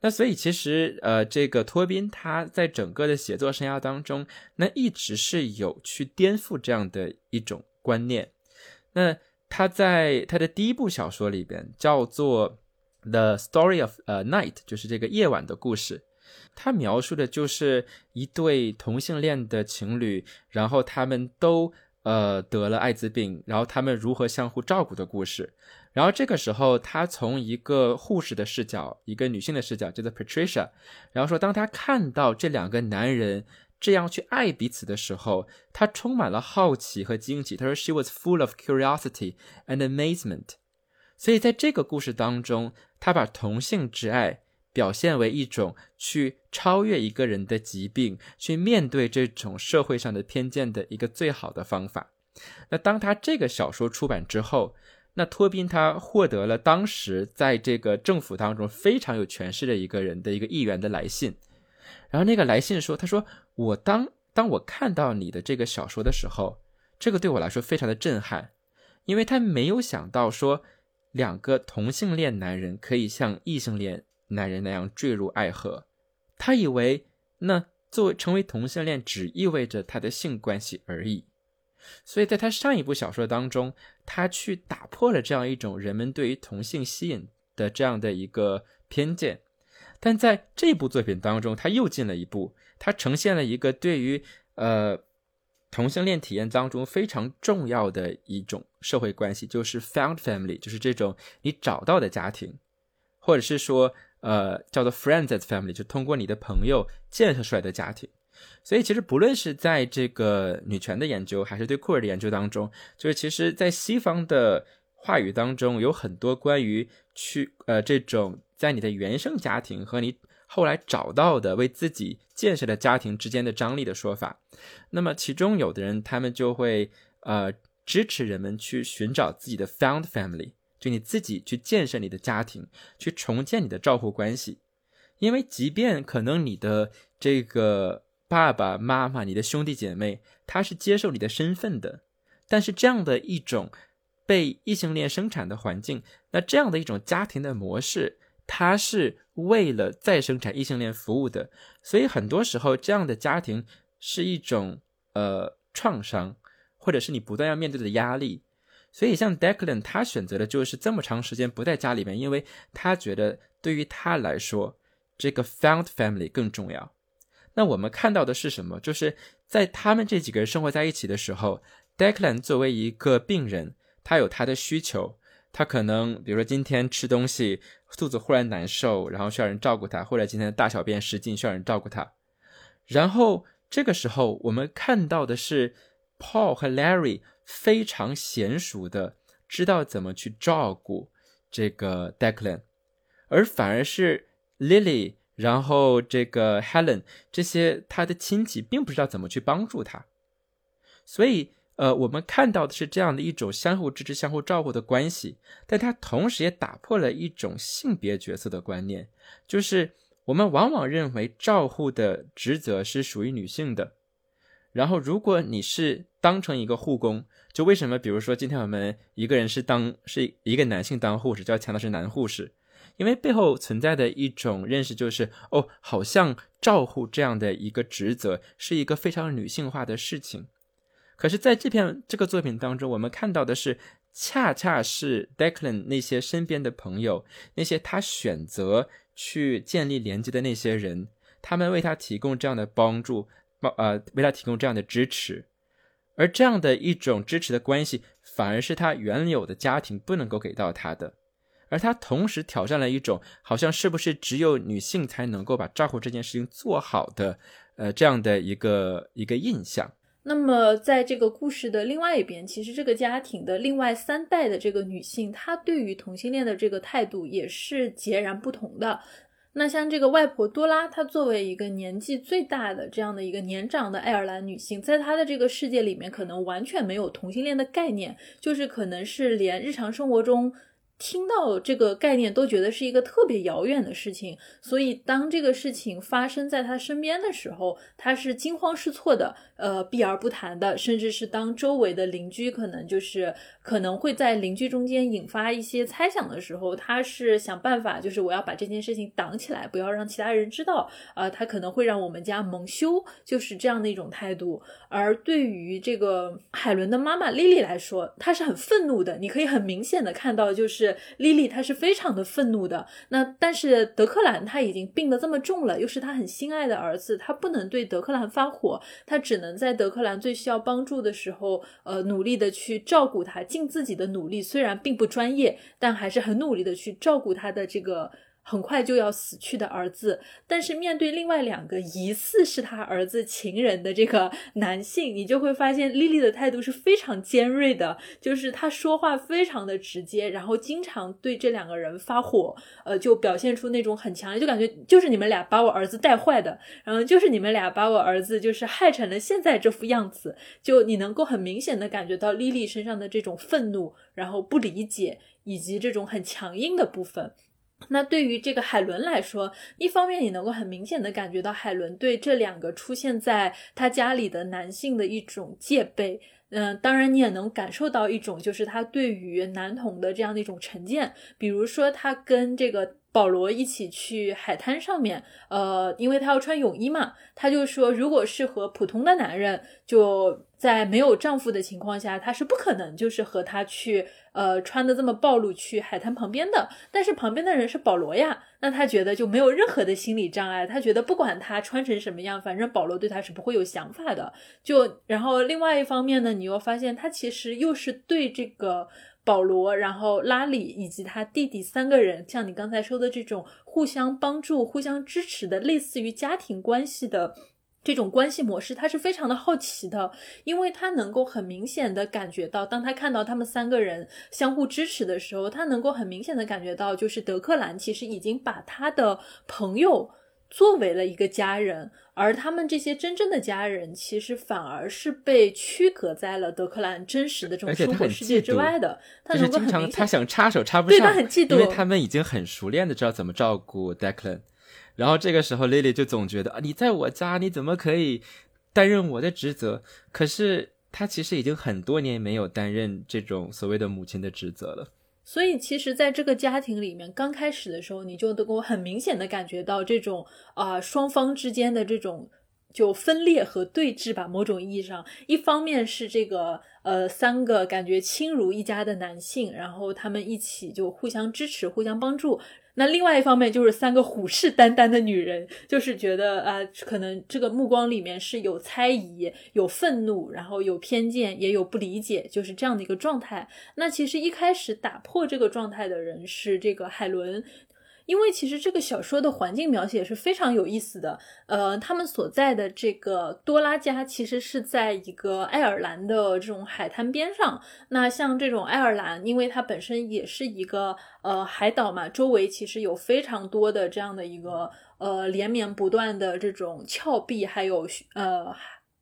那所以其实呃，这个托宾他在整个的写作生涯当中，那一直是有去颠覆这样的一种观念。那他在他的第一部小说里边叫做《The Story of 呃 Night》，就是这个夜晚的故事。他描述的就是一对同性恋的情侣，然后他们都呃得了艾滋病，然后他们如何相互照顾的故事。然后这个时候，他从一个护士的视角，一个女性的视角，叫做 Patricia。然后说，当他看到这两个男人这样去爱彼此的时候，他充满了好奇和惊奇。他说：“She was full of curiosity and amazement。”所以在这个故事当中，他把同性之爱表现为一种去超越一个人的疾病，去面对这种社会上的偏见的一个最好的方法。那当他这个小说出版之后，那托宾他获得了当时在这个政府当中非常有权势的一个人的一个议员的来信，然后那个来信说：“他说我当当我看到你的这个小说的时候，这个对我来说非常的震撼，因为他没有想到说两个同性恋男人可以像异性恋男人那样坠入爱河，他以为那作为成为同性恋只意味着他的性关系而已。所以在他上一部小说当中，他去打破了这样一种人们对于同性吸引的这样的一个偏见。”但在这部作品当中，他又进了一步，他呈现了一个对于呃同性恋体验当中非常重要的一种社会关系，就是 found family，就是这种你找到的家庭，或者是说呃叫做 friends as family，就通过你的朋友建设出来的家庭。所以其实不论是在这个女权的研究，还是对酷儿的研究当中，就是其实在西方的话语当中有很多关于去呃这种。在你的原生家庭和你后来找到的为自己建设的家庭之间的张力的说法，那么其中有的人他们就会呃支持人们去寻找自己的 found family，就你自己去建设你的家庭，去重建你的照护关系，因为即便可能你的这个爸爸妈妈、你的兄弟姐妹他是接受你的身份的，但是这样的一种被异性恋生产的环境，那这样的一种家庭的模式。他是为了再生产异性恋服务的，所以很多时候这样的家庭是一种呃创伤，或者是你不断要面对的压力。所以像 Declan 他选择的就是这么长时间不在家里面，因为他觉得对于他来说，这个 found family 更重要。那我们看到的是什么？就是在他们这几个人生活在一起的时候，Declan 作为一个病人，他有他的需求。他可能，比如说今天吃东西肚子忽然难受，然后需要人照顾他；或者今天大小便失禁需要人照顾他。然后这个时候，我们看到的是 Paul 和 Larry 非常娴熟的知道怎么去照顾这个 Declan，而反而是 Lily，然后这个 Helen 这些他的亲戚并不知道怎么去帮助他，所以。呃，我们看到的是这样的一种相互支持、相互照顾的关系，但它同时也打破了一种性别角色的观念，就是我们往往认为照护的职责是属于女性的。然后，如果你是当成一个护工，就为什么，比如说今天我们一个人是当是一个男性当护士，就要强调是男护士，因为背后存在的一种认识就是，哦，好像照护这样的一个职责是一个非常女性化的事情。可是，在这篇这个作品当中，我们看到的是，恰恰是 Declan 那些身边的朋友，那些他选择去建立连接的那些人，他们为他提供这样的帮助，帮呃，为他提供这样的支持，而这样的一种支持的关系，反而是他原有的家庭不能够给到他的，而他同时挑战了一种好像是不是只有女性才能够把照顾这件事情做好的，呃，这样的一个一个印象。那么，在这个故事的另外一边，其实这个家庭的另外三代的这个女性，她对于同性恋的这个态度也是截然不同的。那像这个外婆多拉，她作为一个年纪最大的这样的一个年长的爱尔兰女性，在她的这个世界里面，可能完全没有同性恋的概念，就是可能是连日常生活中。听到这个概念都觉得是一个特别遥远的事情，所以当这个事情发生在他身边的时候，他是惊慌失措的，呃，避而不谈的，甚至是当周围的邻居可能就是可能会在邻居中间引发一些猜想的时候，他是想办法，就是我要把这件事情挡起来，不要让其他人知道，啊，他可能会让我们家蒙羞，就是这样的一种态度。而对于这个海伦的妈妈莉莉来说，她是很愤怒的，你可以很明显的看到，就是。莉莉，她是非常的愤怒的。那但是德克兰他已经病得这么重了，又是他很心爱的儿子，他不能对德克兰发火，他只能在德克兰最需要帮助的时候，呃，努力的去照顾他，尽自己的努力，虽然并不专业，但还是很努力的去照顾他的这个。很快就要死去的儿子，但是面对另外两个疑似是他儿子情人的这个男性，你就会发现莉莉的态度是非常尖锐的，就是他说话非常的直接，然后经常对这两个人发火，呃，就表现出那种很强烈，就感觉就是你们俩把我儿子带坏的，然后就是你们俩把我儿子就是害成了现在这副样子，就你能够很明显的感觉到莉莉身上的这种愤怒，然后不理解以及这种很强硬的部分。那对于这个海伦来说，一方面你能够很明显的感觉到海伦对这两个出现在他家里的男性的一种戒备，嗯，当然你也能感受到一种就是他对于男童的这样的一种成见，比如说他跟这个。保罗一起去海滩上面，呃，因为他要穿泳衣嘛，他就说，如果是和普通的男人，就在没有丈夫的情况下，他是不可能就是和他去，呃，穿的这么暴露去海滩旁边的。但是旁边的人是保罗呀，那他觉得就没有任何的心理障碍，他觉得不管他穿成什么样，反正保罗对他是不会有想法的。就然后另外一方面呢，你又发现他其实又是对这个。保罗，然后拉里以及他弟弟三个人，像你刚才说的这种互相帮助、互相支持的，类似于家庭关系的这种关系模式，他是非常的好奇的，因为他能够很明显的感觉到，当他看到他们三个人相互支持的时候，他能够很明显的感觉到，就是德克兰其实已经把他的朋友。作为了一个家人，而他们这些真正的家人，其实反而是被区隔在了德克兰真实的这种生活世界之外的。他是经常他想插手插不上，对他很嫉妒，因为他们已经很熟练的知道怎么照顾 Declan。然后这个时候，Lily 就总觉得啊，你在我家，你怎么可以担任我的职责？可是他其实已经很多年没有担任这种所谓的母亲的职责了。所以，其实，在这个家庭里面，刚开始的时候，你就能够很明显的感觉到这种啊，双方之间的这种就分裂和对峙吧。某种意义上，一方面是这个呃三个感觉亲如一家的男性，然后他们一起就互相支持、互相帮助。那另外一方面就是三个虎视眈眈的女人，就是觉得啊，可能这个目光里面是有猜疑、有愤怒，然后有偏见，也有不理解，就是这样的一个状态。那其实一开始打破这个状态的人是这个海伦。因为其实这个小说的环境描写是非常有意思的，呃，他们所在的这个多拉家其实是在一个爱尔兰的这种海滩边上。那像这种爱尔兰，因为它本身也是一个呃海岛嘛，周围其实有非常多的这样的一个呃连绵不断的这种峭壁，还有呃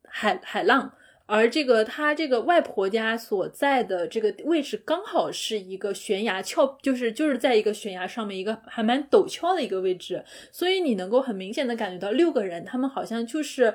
海海浪。而这个他这个外婆家所在的这个位置，刚好是一个悬崖峭，就是就是在一个悬崖上面一个还蛮陡峭的一个位置，所以你能够很明显的感觉到六个人他们好像就是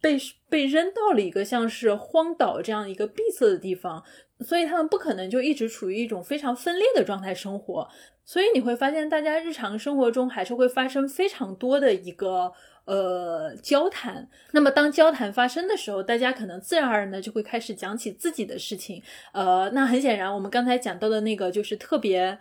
被被扔到了一个像是荒岛这样一个闭塞的地方，所以他们不可能就一直处于一种非常分裂的状态生活，所以你会发现大家日常生活中还是会发生非常多的一个。呃，交谈。那么，当交谈发生的时候，大家可能自然而然的就会开始讲起自己的事情。呃，那很显然，我们刚才讲到的那个就是特别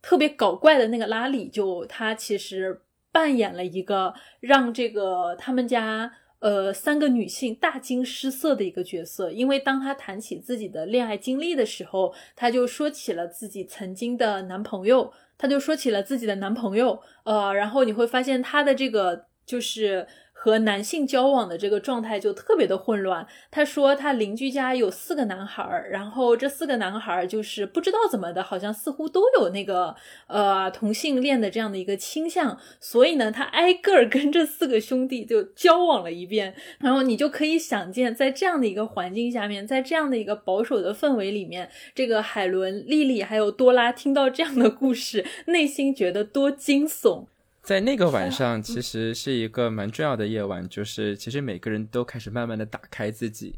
特别搞怪的那个拉里，就他其实扮演了一个让这个他们家呃三个女性大惊失色的一个角色。因为当她谈起自己的恋爱经历的时候，她就说起了自己曾经的男朋友，她就说起了自己的男朋友。呃，然后你会发现她的这个。就是和男性交往的这个状态就特别的混乱。他说他邻居家有四个男孩儿，然后这四个男孩儿就是不知道怎么的，好像似乎都有那个呃同性恋的这样的一个倾向。所以呢，他挨个儿跟这四个兄弟就交往了一遍。然后你就可以想见，在这样的一个环境下面，在这样的一个保守的氛围里面，这个海伦、莉莉还有多拉听到这样的故事，内心觉得多惊悚。在那个晚上，其实是一个蛮重要的夜晚，就是其实每个人都开始慢慢的打开自己，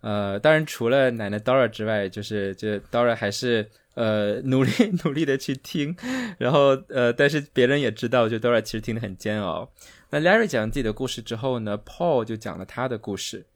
呃，当然除了奶奶 Dora 之外，就是就 Dora 还是呃努力 努力的去听，然后呃，但是别人也知道，就 Dora 其实听得很煎熬。那 Larry 讲自己的故事之后呢，Paul 就讲了他的故事，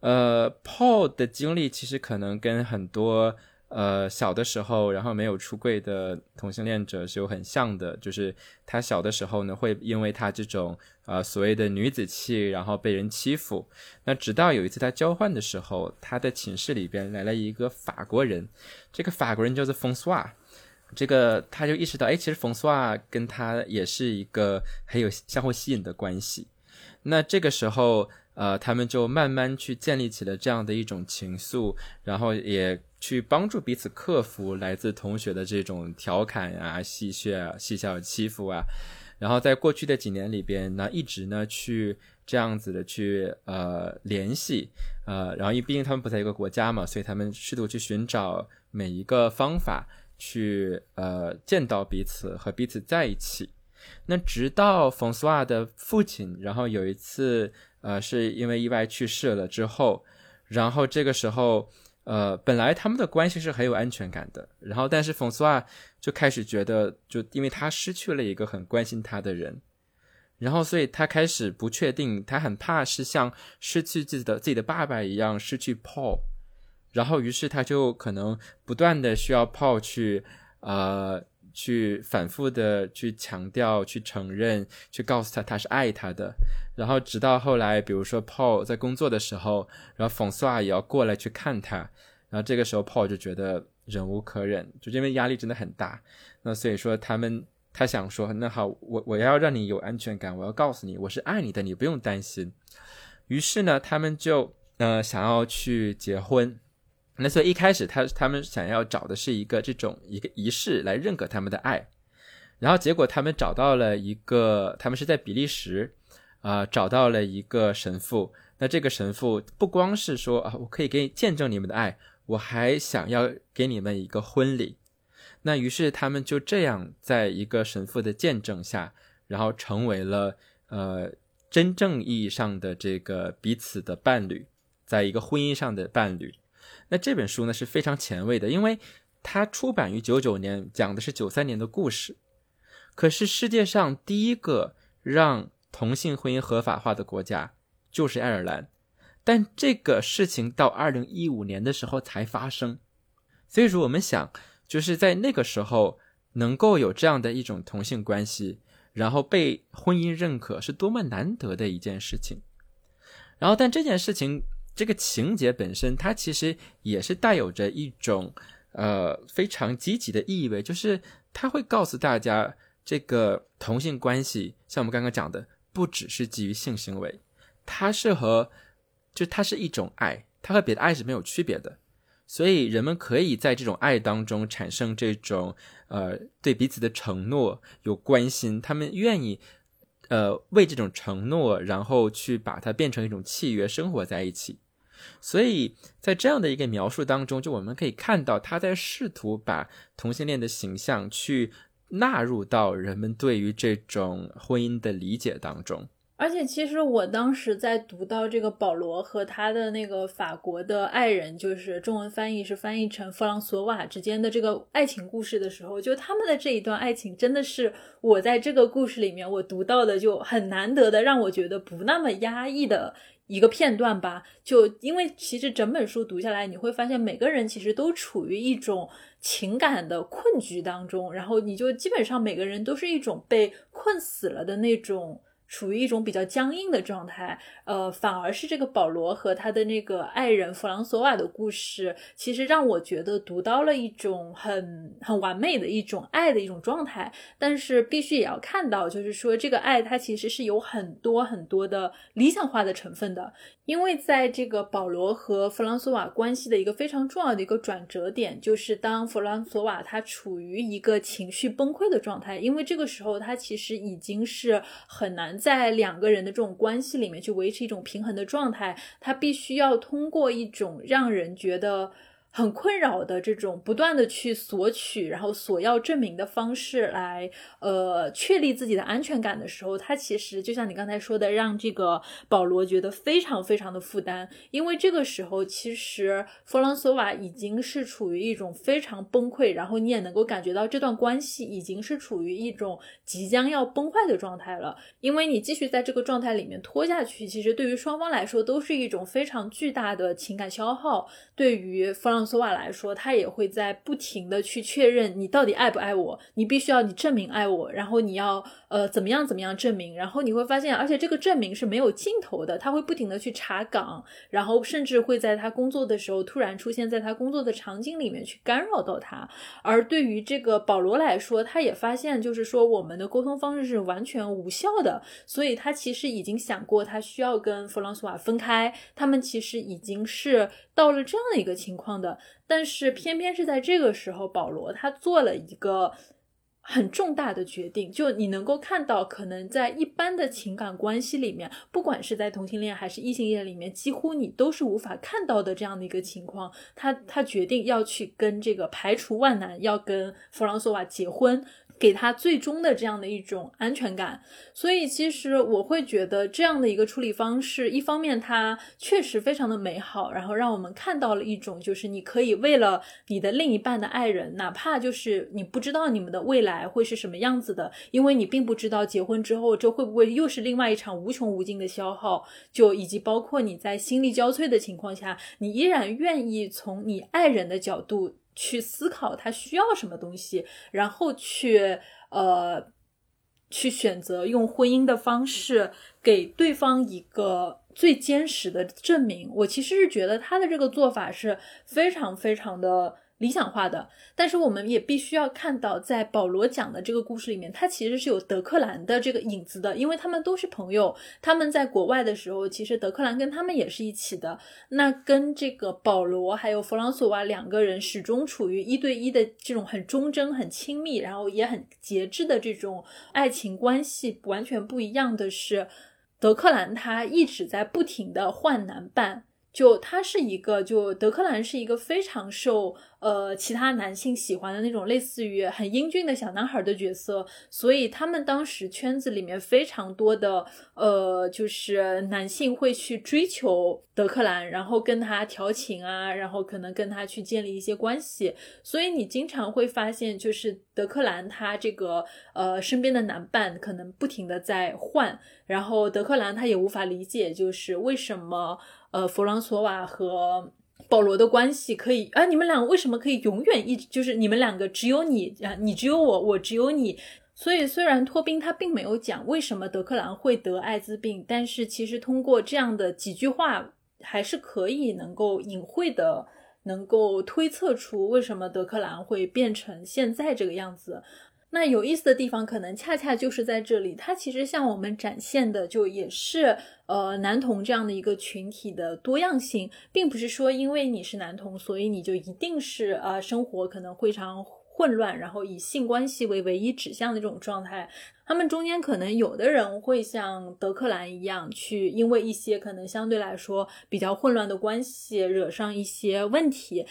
呃，Paul 的经历其实可能跟很多。呃，小的时候，然后没有出柜的同性恋者是有很像的，就是他小的时候呢，会因为他这种呃所谓的女子气，然后被人欺负。那直到有一次他交换的时候，他的寝室里边来了一个法国人，这个法国人叫做冯斯瓦，这个他就意识到，哎，其实冯斯瓦跟他也是一个很有相互吸引的关系。那这个时候，呃，他们就慢慢去建立起了这样的一种情愫，然后也。去帮助彼此克服来自同学的这种调侃啊、戏谑啊、戏笑欺负啊，然后在过去的几年里边，那一直呢去这样子的去呃联系，呃，然后因为毕竟他们不在一个国家嘛，所以他们试图去寻找每一个方法去呃见到彼此和彼此在一起。那直到冯苏瓦的父亲，然后有一次呃是因为意外去世了之后，然后这个时候呃本来他们的关系是很有安全感的，然后但是冯苏啊就开始觉得，就因为他失去了一个很关心他的人。然后，所以他开始不确定，他很怕是像失去自己的自己的爸爸一样失去 Paul，然后于是他就可能不断的需要 Paul 去，呃，去反复的去强调、去承认、去告诉他他是爱他的。然后直到后来，比如说 Paul 在工作的时候，然后冯苏瓦也要过来去看他，然后这个时候 Paul 就觉得忍无可忍，就因为压力真的很大。那所以说他们。他想说：“那好，我我要让你有安全感，我要告诉你，我是爱你的，你不用担心。”于是呢，他们就呃想要去结婚。那所以一开始他他们想要找的是一个这种一个仪式来认可他们的爱。然后结果他们找到了一个，他们是在比利时啊找到了一个神父。那这个神父不光是说啊，我可以给你见证你们的爱，我还想要给你们一个婚礼。那于是他们就这样，在一个神父的见证下，然后成为了呃真正意义上的这个彼此的伴侣，在一个婚姻上的伴侣。那这本书呢是非常前卫的，因为它出版于九九年，讲的是九三年的故事。可是世界上第一个让同性婚姻合法化的国家就是爱尔兰，但这个事情到二零一五年的时候才发生。所以说，我们想。就是在那个时候，能够有这样的一种同性关系，然后被婚姻认可，是多么难得的一件事情。然后，但这件事情，这个情节本身，它其实也是带有着一种呃非常积极的意味，就是它会告诉大家，这个同性关系，像我们刚刚讲的，不只是基于性行为，它是和就它是一种爱，它和别的爱是没有区别的。所以人们可以在这种爱当中产生这种呃对彼此的承诺，有关心，他们愿意呃为这种承诺，然后去把它变成一种契约，生活在一起。所以在这样的一个描述当中，就我们可以看到他在试图把同性恋的形象去纳入到人们对于这种婚姻的理解当中。而且，其实我当时在读到这个保罗和他的那个法国的爱人，就是中文翻译是翻译成弗朗索瓦之间的这个爱情故事的时候，就他们的这一段爱情，真的是我在这个故事里面我读到的就很难得的，让我觉得不那么压抑的一个片段吧。就因为其实整本书读下来，你会发现每个人其实都处于一种情感的困局当中，然后你就基本上每个人都是一种被困死了的那种。处于一种比较僵硬的状态，呃，反而是这个保罗和他的那个爱人弗朗索瓦的故事，其实让我觉得读到了一种很很完美的一种爱的一种状态。但是必须也要看到，就是说这个爱它其实是有很多很多的理想化的成分的。因为在这个保罗和弗朗索瓦关系的一个非常重要的一个转折点，就是当弗朗索瓦他处于一个情绪崩溃的状态，因为这个时候他其实已经是很难在两个人的这种关系里面去维持一种平衡的状态，他必须要通过一种让人觉得。很困扰的这种不断的去索取，然后索要证明的方式来，呃，确立自己的安全感的时候，他其实就像你刚才说的，让这个保罗觉得非常非常的负担，因为这个时候其实弗朗索瓦已经是处于一种非常崩溃，然后你也能够感觉到这段关系已经是处于一种即将要崩坏的状态了，因为你继续在这个状态里面拖下去，其实对于双方来说都是一种非常巨大的情感消耗，对于弗朗。索瓦来说，他也会在不停的去确认你到底爱不爱我，你必须要你证明爱我，然后你要呃怎么样怎么样证明，然后你会发现，而且这个证明是没有尽头的，他会不停的去查岗，然后甚至会在他工作的时候突然出现在他工作的场景里面去干扰到他。而对于这个保罗来说，他也发现就是说我们的沟通方式是完全无效的，所以他其实已经想过他需要跟弗朗索瓦分开，他们其实已经是。到了这样的一个情况的，但是偏偏是在这个时候，保罗他做了一个很重大的决定，就你能够看到，可能在一般的情感关系里面，不管是在同性恋还是异性恋里面，几乎你都是无法看到的这样的一个情况。他他决定要去跟这个排除万难，要跟弗朗索瓦结婚。给他最终的这样的一种安全感，所以其实我会觉得这样的一个处理方式，一方面它确实非常的美好，然后让我们看到了一种就是你可以为了你的另一半的爱人，哪怕就是你不知道你们的未来会是什么样子的，因为你并不知道结婚之后这会不会又是另外一场无穷无尽的消耗，就以及包括你在心力交瘁的情况下，你依然愿意从你爱人的角度。去思考他需要什么东西，然后去呃去选择用婚姻的方式给对方一个最坚实的证明。我其实是觉得他的这个做法是非常非常的。理想化的，但是我们也必须要看到，在保罗讲的这个故事里面，他其实是有德克兰的这个影子的，因为他们都是朋友。他们在国外的时候，其实德克兰跟他们也是一起的。那跟这个保罗还有弗朗索瓦两个人始终处于一对一的这种很忠贞、很亲密，然后也很节制的这种爱情关系，完全不一样的是，德克兰他一直在不停的换男伴。就他是一个，就德克兰是一个非常受呃其他男性喜欢的那种类似于很英俊的小男孩的角色，所以他们当时圈子里面非常多的呃就是男性会去追求德克兰，然后跟他调情啊，然后可能跟他去建立一些关系，所以你经常会发现，就是德克兰他这个呃身边的男伴可能不停的在换，然后德克兰他也无法理解，就是为什么。呃，弗朗索瓦和保罗的关系可以啊？你们两个为什么可以永远一直就是你们两个只有你啊，你只有我，我只有你。所以虽然托宾他并没有讲为什么德克兰会得艾滋病，但是其实通过这样的几句话，还是可以能够隐晦的能够推测出为什么德克兰会变成现在这个样子。那有意思的地方，可能恰恰就是在这里。它其实向我们展现的，就也是呃男童这样的一个群体的多样性，并不是说因为你是男童，所以你就一定是呃生活可能非常混乱，然后以性关系为唯一指向的这种状态。他们中间可能有的人会像德克兰一样，去因为一些可能相对来说比较混乱的关系，惹上一些问题。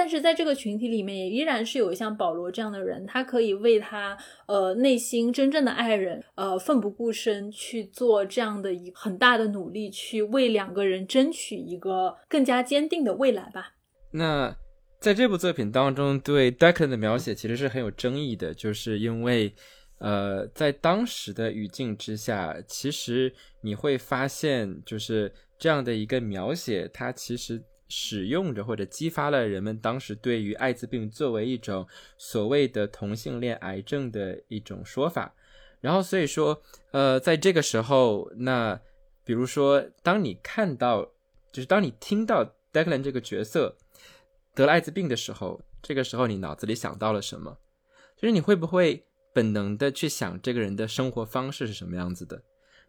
但是在这个群体里面，也依然是有像保罗这样的人，他可以为他呃内心真正的爱人呃奋不顾身去做这样的一很大的努力，去为两个人争取一个更加坚定的未来吧。那在这部作品当中，对 Declan 的描写其实是很有争议的，就是因为呃在当时的语境之下，其实你会发现，就是这样的一个描写，它其实。使用着或者激发了人们当时对于艾滋病作为一种所谓的同性恋癌症的一种说法，然后所以说，呃，在这个时候，那比如说，当你看到，就是当你听到 Declan 这个角色得了艾滋病的时候，这个时候你脑子里想到了什么？就是你会不会本能的去想这个人的生活方式是什么样子的？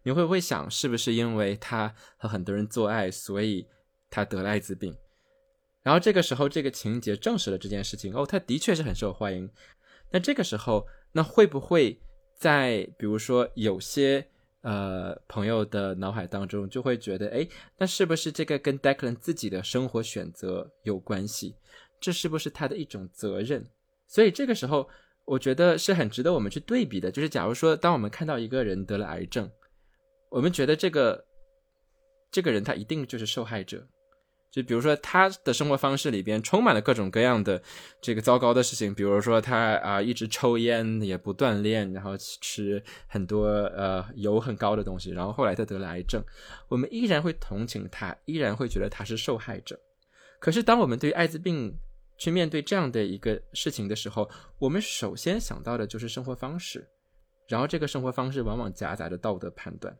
你会不会想，是不是因为他和很多人做爱，所以？他得了艾滋病，然后这个时候这个情节证实了这件事情哦，他的确是很受欢迎。那这个时候，那会不会在比如说有些呃朋友的脑海当中就会觉得，哎，那是不是这个跟 Declan 自己的生活选择有关系？这是不是他的一种责任？所以这个时候，我觉得是很值得我们去对比的。就是假如说，当我们看到一个人得了癌症，我们觉得这个这个人他一定就是受害者。就比如说他的生活方式里边充满了各种各样的这个糟糕的事情，比如说他啊一直抽烟也不锻炼，然后吃很多呃油很高的东西，然后后来他得了癌症，我们依然会同情他，依然会觉得他是受害者。可是当我们对艾滋病去面对这样的一个事情的时候，我们首先想到的就是生活方式，然后这个生活方式往往夹杂着道德判断，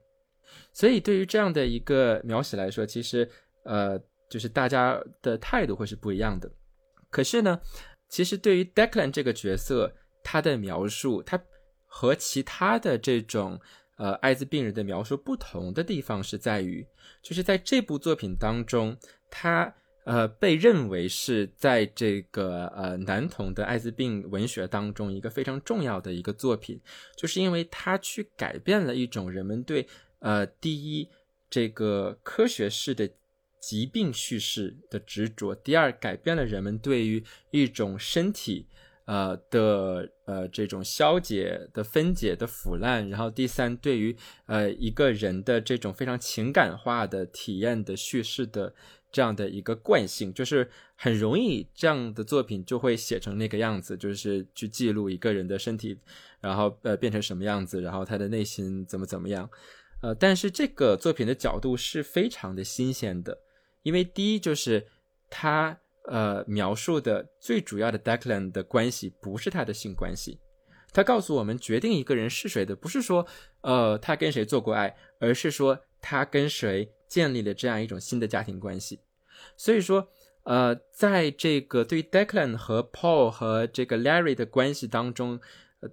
所以对于这样的一个描写来说，其实呃。就是大家的态度会是不一样的，可是呢，其实对于 Declan 这个角色，他的描述，他和其他的这种呃艾滋病人的描述不同的地方是在于，就是在这部作品当中，他呃，被认为是在这个呃男童的艾滋病文学当中一个非常重要的一个作品，就是因为他去改变了一种人们对呃第一这个科学式的疾病叙事的执着，第二改变了人们对于一种身体呃的呃这种消解的分解的腐烂，然后第三对于呃一个人的这种非常情感化的体验的叙事的。这样的一个惯性，就是很容易这样的作品就会写成那个样子，就是去记录一个人的身体，然后呃变成什么样子，然后他的内心怎么怎么样，呃，但是这个作品的角度是非常的新鲜的，因为第一就是他呃描述的最主要的 Declan 的关系不是他的性关系，他告诉我们决定一个人是谁的不是说呃他跟谁做过爱，而是说他跟谁。建立了这样一种新的家庭关系，所以说，呃，在这个对于 Declan 和 Paul 和这个 Larry 的关系当中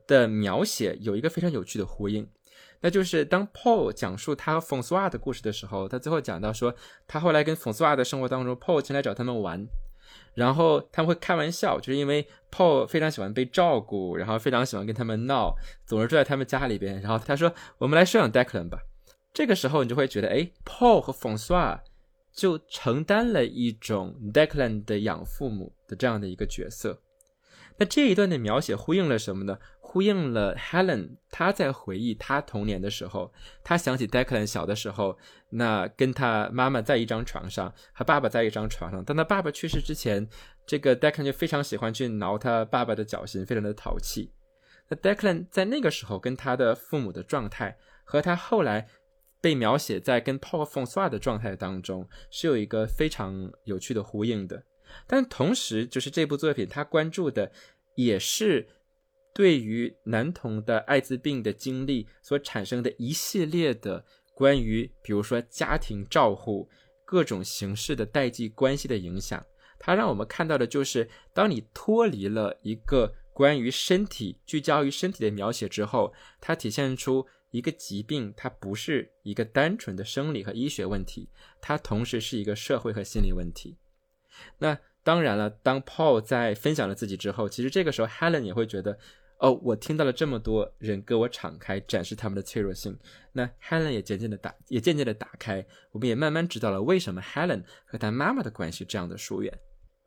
的描写有一个非常有趣的呼应，那就是当 Paul 讲述他和 François 的故事的时候，他最后讲到说，他后来跟 François 的生活当中，Paul 前来找他们玩，然后他们会开玩笑，就是因为 Paul 非常喜欢被照顾，然后非常喜欢跟他们闹，总是住在他们家里边，然后他说，我们来收养 Declan 吧。这个时候，你就会觉得，哎，Paul 和 François 就承担了一种 Declan 的养父母的这样的一个角色。那这一段的描写呼应了什么呢？呼应了 Helen，他在回忆他童年的时候，他想起 Declan 小的时候，那跟他妈妈在一张床上，和爸爸在一张床上。当他爸爸去世之前，这个 Declan 就非常喜欢去挠他爸爸的脚心，非常的淘气。那 Declan 在那个时候跟他的父母的状态，和他后来。被描写在跟 Paul François 的状态当中，是有一个非常有趣的呼应的。但同时，就是这部作品他关注的也是对于男童的艾滋病的经历所产生的一系列的关于，比如说家庭照护各种形式的代际关系的影响。它让我们看到的就是，当你脱离了一个关于身体、聚焦于身体的描写之后，它体现出。一个疾病，它不是一个单纯的生理和医学问题，它同时是一个社会和心理问题。那当然了，当 Paul 在分享了自己之后，其实这个时候 Helen 也会觉得，哦，我听到了这么多人跟我敞开展示他们的脆弱性，那 Helen 也渐渐的打，也渐渐的打开，我们也慢慢知道了为什么 Helen 和她妈妈的关系这样的疏远。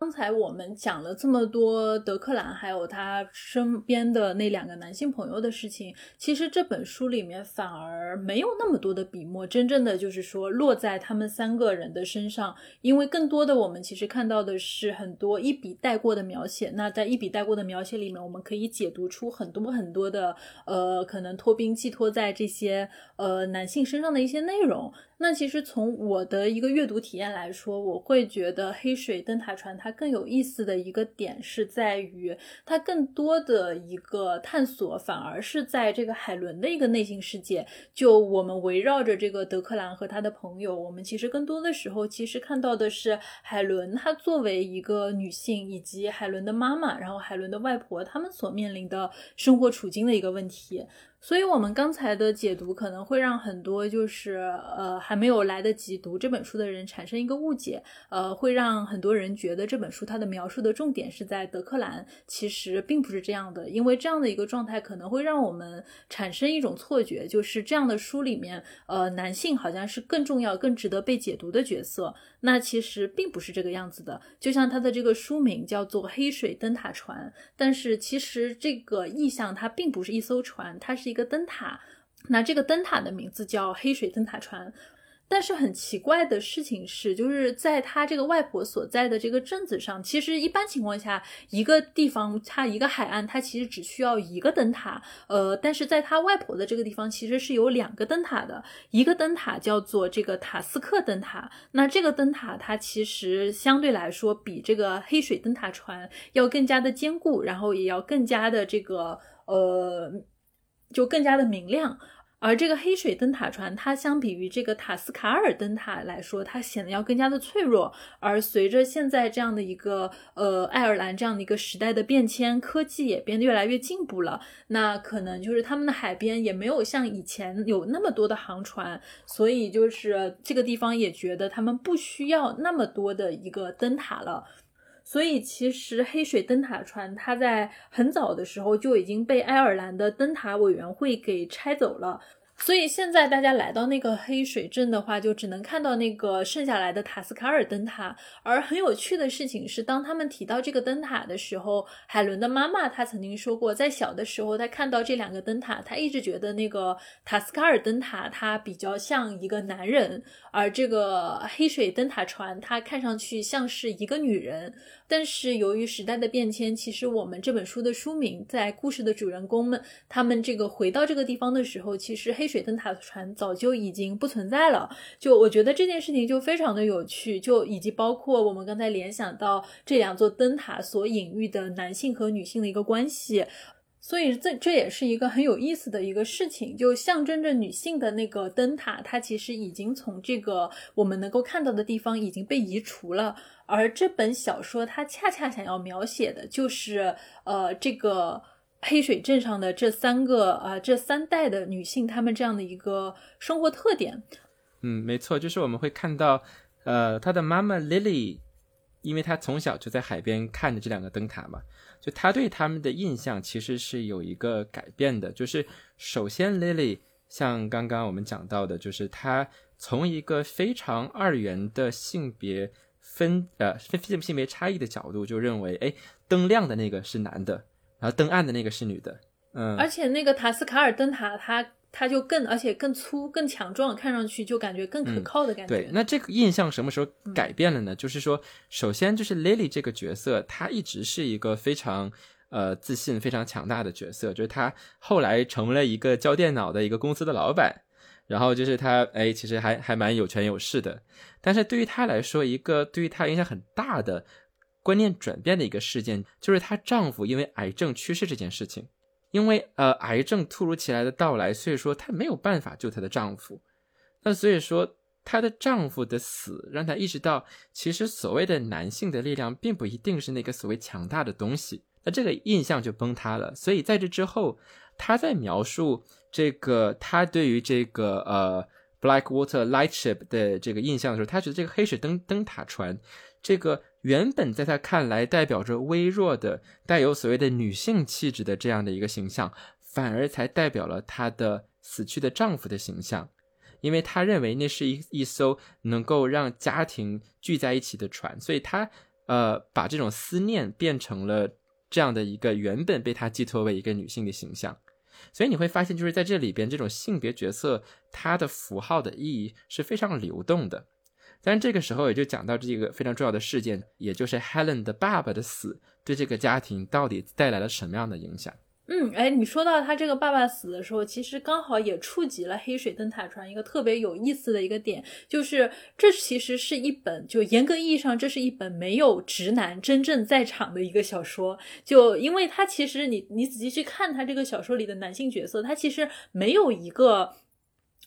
刚才我们讲了这么多德克兰还有他身边的那两个男性朋友的事情，其实这本书里面反而没有那么多的笔墨，真正的就是说落在他们三个人的身上，因为更多的我们其实看到的是很多一笔带过的描写。那在一笔带过的描写里面，我们可以解读出很多很多的呃，可能托宾寄托在这些呃男性身上的一些内容。那其实从我的一个阅读体验来说，我会觉得《黑水灯塔船》它更有意思的一个点是在于，它更多的一个探索反而是在这个海伦的一个内心世界。就我们围绕着这个德克兰和他的朋友，我们其实更多的时候其实看到的是海伦她作为一个女性，以及海伦的妈妈，然后海伦的外婆他们所面临的生活处境的一个问题。所以，我们刚才的解读可能会让很多就是呃还没有来得及读这本书的人产生一个误解，呃，会让很多人觉得这本书它的描述的重点是在德克兰，其实并不是这样的，因为这样的一个状态可能会让我们产生一种错觉，就是这样的书里面，呃，男性好像是更重要、更值得被解读的角色。那其实并不是这个样子的，就像它的这个书名叫做《黑水灯塔船》，但是其实这个意象它并不是一艘船，它是一个灯塔。那这个灯塔的名字叫黑水灯塔船。但是很奇怪的事情是，就是在他这个外婆所在的这个镇子上，其实一般情况下，一个地方它一个海岸，它其实只需要一个灯塔。呃，但是在他外婆的这个地方，其实是有两个灯塔的。一个灯塔叫做这个塔斯克灯塔，那这个灯塔它其实相对来说比这个黑水灯塔船要更加的坚固，然后也要更加的这个呃，就更加的明亮。而这个黑水灯塔船，它相比于这个塔斯卡尔灯塔来说，它显得要更加的脆弱。而随着现在这样的一个呃爱尔兰这样的一个时代的变迁，科技也变得越来越进步了，那可能就是他们的海边也没有像以前有那么多的航船，所以就是这个地方也觉得他们不需要那么多的一个灯塔了。所以，其实黑水灯塔船它在很早的时候就已经被爱尔兰的灯塔委员会给拆走了。所以现在大家来到那个黑水镇的话，就只能看到那个剩下来的塔斯卡尔灯塔。而很有趣的事情是，当他们提到这个灯塔的时候，海伦的妈妈她曾经说过，在小的时候，她看到这两个灯塔，她一直觉得那个塔斯卡尔灯塔它比较像一个男人，而这个黑水灯塔船它看上去像是一个女人。但是由于时代的变迁，其实我们这本书的书名在故事的主人公们他们这个回到这个地方的时候，其实黑水灯塔的船早就已经不存在了。就我觉得这件事情就非常的有趣，就以及包括我们刚才联想到这两座灯塔所隐喻的男性和女性的一个关系。所以这这也是一个很有意思的一个事情，就象征着女性的那个灯塔，它其实已经从这个我们能够看到的地方已经被移除了。而这本小说它恰恰想要描写的就是，呃，这个黑水镇上的这三个啊，这三代的女性，她们这样的一个生活特点。嗯，没错，就是我们会看到，呃，她的妈妈 Lily，因为她从小就在海边看着这两个灯塔嘛。就她对他们的印象其实是有一个改变的，就是首先 Lily 像刚刚我们讲到的，就是她从一个非常二元的性别分呃分性性别差异的角度，就认为哎灯亮的那个是男的，然后登岸的那个是女的，嗯，而且那个塔斯卡尔灯塔它。它就更，而且更粗、更强壮，看上去就感觉更可靠的感觉。对，那这个印象什么时候改变了呢？就是说，首先就是 Lily 这个角色，她一直是一个非常呃自信、非常强大的角色。就是她后来成为了一个教电脑的一个公司的老板，然后就是她哎，其实还还蛮有权有势的。但是对于她来说，一个对于她影响很大的观念转变的一个事件，就是她丈夫因为癌症去世这件事情。因为呃癌症突如其来的到来，所以说她没有办法救她的丈夫。那所以说她的丈夫的死让她意识到，其实所谓的男性的力量并不一定是那个所谓强大的东西。那这个印象就崩塌了。所以在这之后，她在描述这个她对于这个呃 Blackwater Lightship 的这个印象的时候，她觉得这个黑水灯灯塔船这个。原本在他看来代表着微弱的、带有所谓的女性气质的这样的一个形象，反而才代表了她的死去的丈夫的形象，因为他认为那是一一艘能够让家庭聚在一起的船，所以他呃把这种思念变成了这样的一个原本被他寄托为一个女性的形象，所以你会发现，就是在这里边，这种性别角色它的符号的意义是非常流动的。但这个时候也就讲到这个非常重要的事件，也就是 Helen 的爸爸的死对这个家庭到底带来了什么样的影响？嗯，哎，你说到他这个爸爸死的时候，其实刚好也触及了黑水灯塔船一个特别有意思的一个点，就是这其实是一本就严格意义上这是一本没有直男真正在场的一个小说，就因为他其实你你仔细去看他这个小说里的男性角色，他其实没有一个。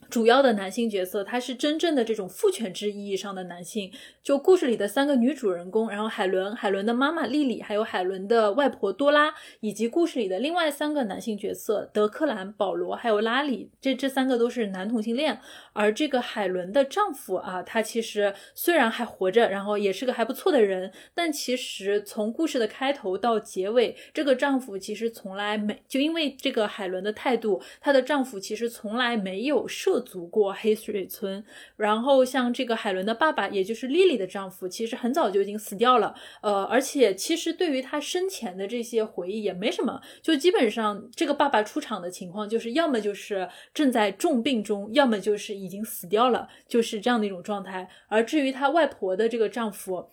主要的男性角色，他是真正的这种父权制意义上的男性。就故事里的三个女主人公，然后海伦、海伦的妈妈莉莉，还有海伦的外婆多拉，以及故事里的另外三个男性角色德克兰、保罗还有拉里，这这三个都是男同性恋。而这个海伦的丈夫啊，他其实虽然还活着，然后也是个还不错的人，但其实从故事的开头到结尾，这个丈夫其实从来没就因为这个海伦的态度，她的丈夫其实从来没有涉足过黑水村。然后像这个海伦的爸爸，也就是莉莉的丈夫，其实很早就已经死掉了。呃，而且其实对于他生前的这些回忆也没什么，就基本上这个爸爸出场的情况，就是要么就是正在重病中，要么就是。已经死掉了，就是这样的一种状态。而至于她外婆的这个丈夫，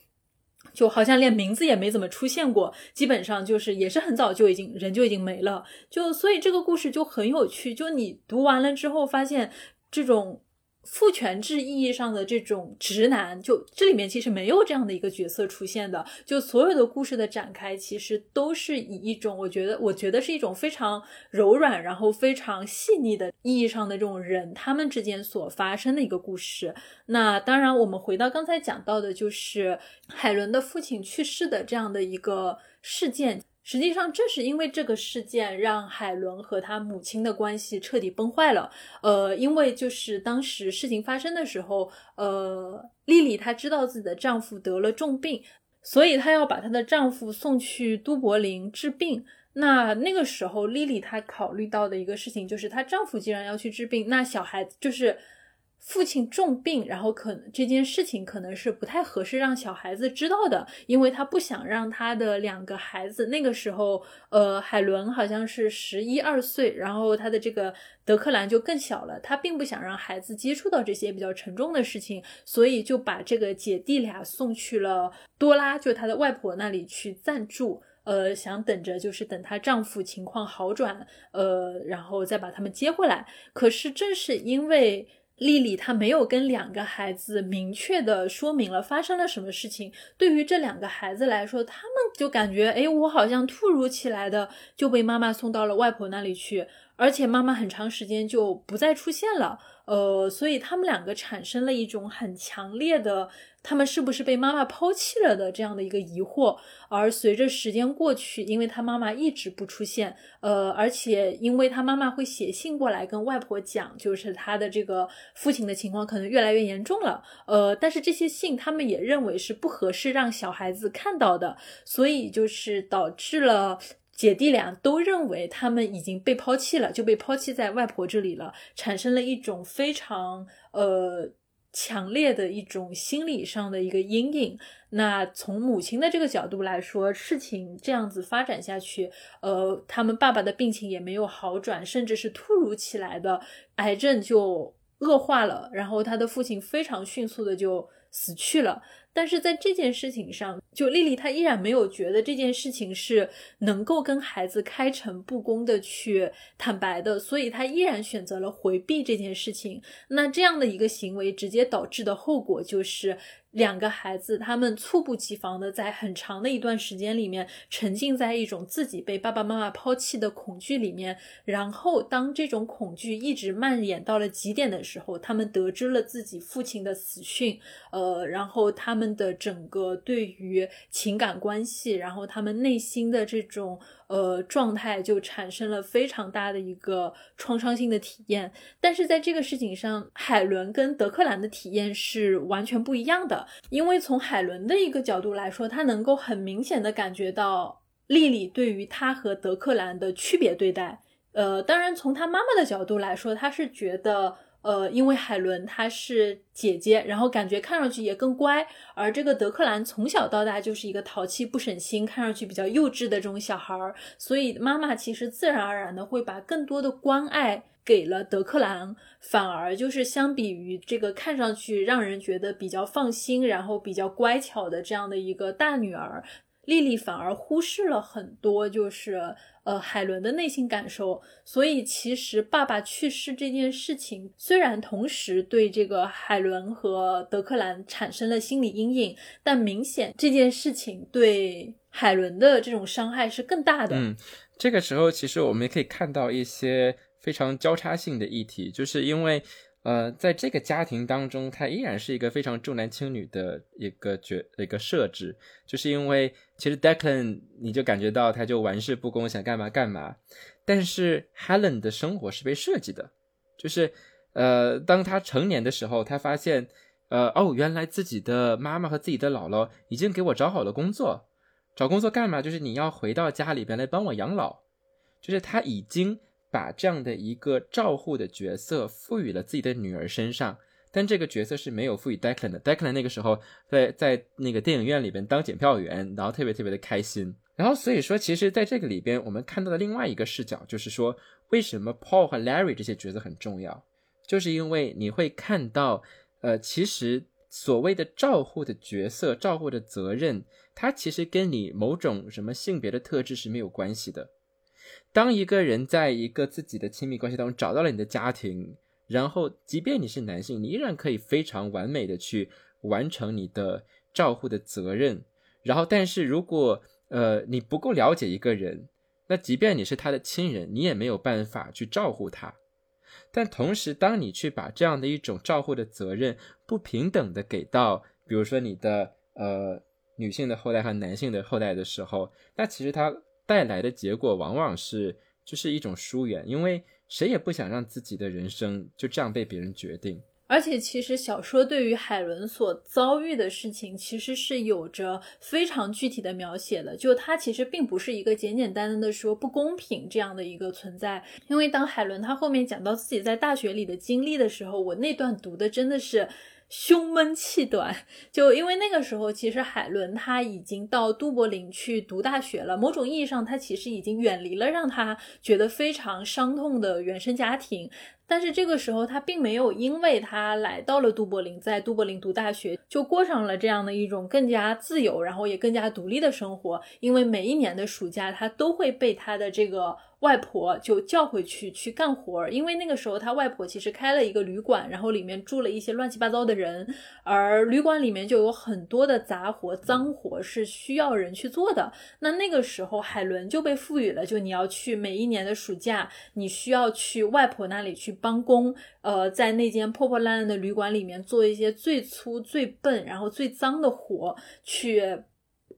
就好像连名字也没怎么出现过，基本上就是也是很早就已经人就已经没了。就所以这个故事就很有趣。就你读完了之后，发现这种父权制意义上的这种直男，就这里面其实没有这样的一个角色出现的。就所有的故事的展开，其实都是以一种我觉得，我觉得是一种非常柔软，然后非常细腻的意义上的这种人他们之间所发生的一个故事。那当然，我们回到刚才讲到的，就是海伦的父亲去世的这样的一个事件。实际上，正是因为这个事件，让海伦和他母亲的关系彻底崩坏了。呃，因为就是当时事情发生的时候，呃，莉莉她知道自己的丈夫得了重病，所以她要把她的丈夫送去都柏林治病。那那个时候，莉莉她考虑到的一个事情就是，她丈夫既然要去治病，那小孩就是。父亲重病，然后可能这件事情可能是不太合适让小孩子知道的，因为他不想让他的两个孩子那个时候，呃，海伦好像是十一二岁，然后他的这个德克兰就更小了，他并不想让孩子接触到这些比较沉重的事情，所以就把这个姐弟俩送去了多拉，就他的外婆那里去暂住，呃，想等着就是等她丈夫情况好转，呃，然后再把他们接回来。可是正是因为。丽丽她没有跟两个孩子明确的说明了发生了什么事情，对于这两个孩子来说，他们就感觉，哎，我好像突如其来的就被妈妈送到了外婆那里去，而且妈妈很长时间就不再出现了。呃，所以他们两个产生了一种很强烈的，他们是不是被妈妈抛弃了的这样的一个疑惑。而随着时间过去，因为他妈妈一直不出现，呃，而且因为他妈妈会写信过来跟外婆讲，就是他的这个父亲的情况可能越来越严重了，呃，但是这些信他们也认为是不合适让小孩子看到的，所以就是导致了。姐弟俩都认为他们已经被抛弃了，就被抛弃在外婆这里了，产生了一种非常呃强烈的一种心理上的一个阴影。那从母亲的这个角度来说，事情这样子发展下去，呃，他们爸爸的病情也没有好转，甚至是突如其来的癌症就恶化了，然后他的父亲非常迅速的就死去了。但是在这件事情上，就丽丽她依然没有觉得这件事情是能够跟孩子开诚布公的去坦白的，所以她依然选择了回避这件事情。那这样的一个行为，直接导致的后果就是。两个孩子，他们猝不及防的在很长的一段时间里面沉浸在一种自己被爸爸妈妈抛弃的恐惧里面，然后当这种恐惧一直蔓延到了极点的时候，他们得知了自己父亲的死讯，呃，然后他们的整个对于情感关系，然后他们内心的这种。呃，状态就产生了非常大的一个创伤性的体验，但是在这个事情上，海伦跟德克兰的体验是完全不一样的。因为从海伦的一个角度来说，他能够很明显的感觉到莉莉对于他和德克兰的区别对待。呃，当然从他妈妈的角度来说，他是觉得。呃，因为海伦她是姐姐，然后感觉看上去也更乖，而这个德克兰从小到大就是一个淘气不省心、看上去比较幼稚的这种小孩儿，所以妈妈其实自然而然的会把更多的关爱给了德克兰，反而就是相比于这个看上去让人觉得比较放心，然后比较乖巧的这样的一个大女儿，丽丽反而忽视了很多，就是。呃，海伦的内心感受，所以其实爸爸去世这件事情，虽然同时对这个海伦和德克兰产生了心理阴影，但明显这件事情对海伦的这种伤害是更大的。嗯，这个时候其实我们也可以看到一些非常交叉性的议题，就是因为。呃，在这个家庭当中，他依然是一个非常重男轻女的一个角一个设置，就是因为其实 Declan 你就感觉到他就玩世不恭，想干嘛干嘛，但是 Helen 的生活是被设计的，就是呃，当他成年的时候，他发现，呃，哦，原来自己的妈妈和自己的姥姥已经给我找好了工作，找工作干嘛？就是你要回到家里边来帮我养老，就是他已经。把这样的一个照护的角色赋予了自己的女儿身上，但这个角色是没有赋予 Declan 的。Declan 那个时候在在那个电影院里边当检票员，然后特别特别的开心。然后所以说，其实在这个里边，我们看到的另外一个视角就是说，为什么 Paul 和 Larry 这些角色很重要，就是因为你会看到，呃，其实所谓的照护的角色、照护的责任，它其实跟你某种什么性别的特质是没有关系的。当一个人在一个自己的亲密关系当中找到了你的家庭，然后即便你是男性，你依然可以非常完美的去完成你的照护的责任。然后，但是如果呃你不够了解一个人，那即便你是他的亲人，你也没有办法去照顾他。但同时，当你去把这样的一种照护的责任不平等的给到，比如说你的呃女性的后代和男性的后代的时候，那其实他带来的结果往往是就是一种疏远，因为谁也不想让自己的人生就这样被别人决定。而且，其实小说对于海伦所遭遇的事情，其实是有着非常具体的描写的。就它其实并不是一个简简单单的说不公平这样的一个存在。因为当海伦她后面讲到自己在大学里的经历的时候，我那段读的真的是胸闷气短。就因为那个时候，其实海伦她已经到都柏林去读大学了，某种意义上，她其实已经远离了让她觉得非常伤痛的原生家庭。但是这个时候，他并没有因为他来到了都柏林，在都柏林读大学，就过上了这样的一种更加自由，然后也更加独立的生活。因为每一年的暑假，他都会被他的这个。外婆就叫回去去干活儿，因为那个时候他外婆其实开了一个旅馆，然后里面住了一些乱七八糟的人，而旅馆里面就有很多的杂活、脏活是需要人去做的。那那个时候海伦就被赋予了，就你要去每一年的暑假，你需要去外婆那里去帮工，呃，在那间破破烂烂的旅馆里面做一些最粗、最笨，然后最脏的活，去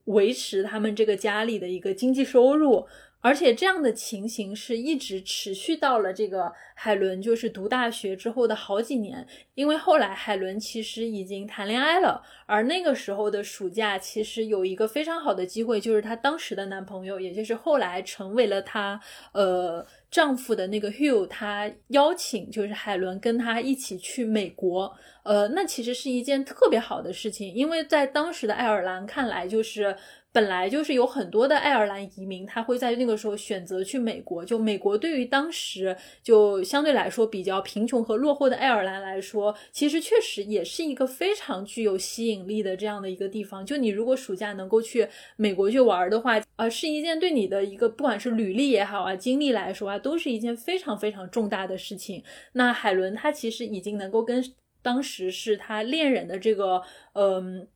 维持他们这个家里的一个经济收入。而且这样的情形是一直持续到了这个海伦就是读大学之后的好几年，因为后来海伦其实已经谈恋爱了，而那个时候的暑假其实有一个非常好的机会，就是她当时的男朋友，也就是后来成为了她呃丈夫的那个 Hugh，他邀请就是海伦跟他一起去美国，呃，那其实是一件特别好的事情，因为在当时的爱尔兰看来就是。本来就是有很多的爱尔兰移民，他会在那个时候选择去美国。就美国对于当时就相对来说比较贫穷和落后的爱尔兰来说，其实确实也是一个非常具有吸引力的这样的一个地方。就你如果暑假能够去美国去玩的话，呃，是一件对你的一个不管是履历也好啊，经历来说啊，都是一件非常非常重大的事情。那海伦她其实已经能够跟当时是他恋人的这个，嗯。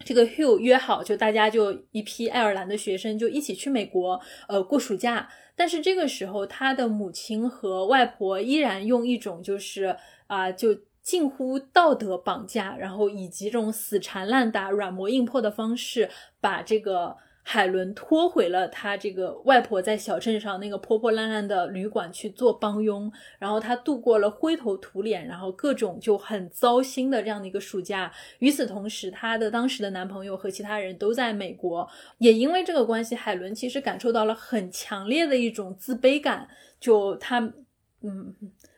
这个 Hugh 约好，就大家就一批爱尔兰的学生就一起去美国，呃，过暑假。但是这个时候，他的母亲和外婆依然用一种就是啊，就近乎道德绑架，然后以及这种死缠烂打、软磨硬泡的方式，把这个。海伦拖回了她这个外婆在小镇上那个破破烂烂的旅馆去做帮佣，然后她度过了灰头土脸，然后各种就很糟心的这样的一个暑假。与此同时，她的当时的男朋友和其他人都在美国，也因为这个关系，海伦其实感受到了很强烈的一种自卑感。就她，嗯，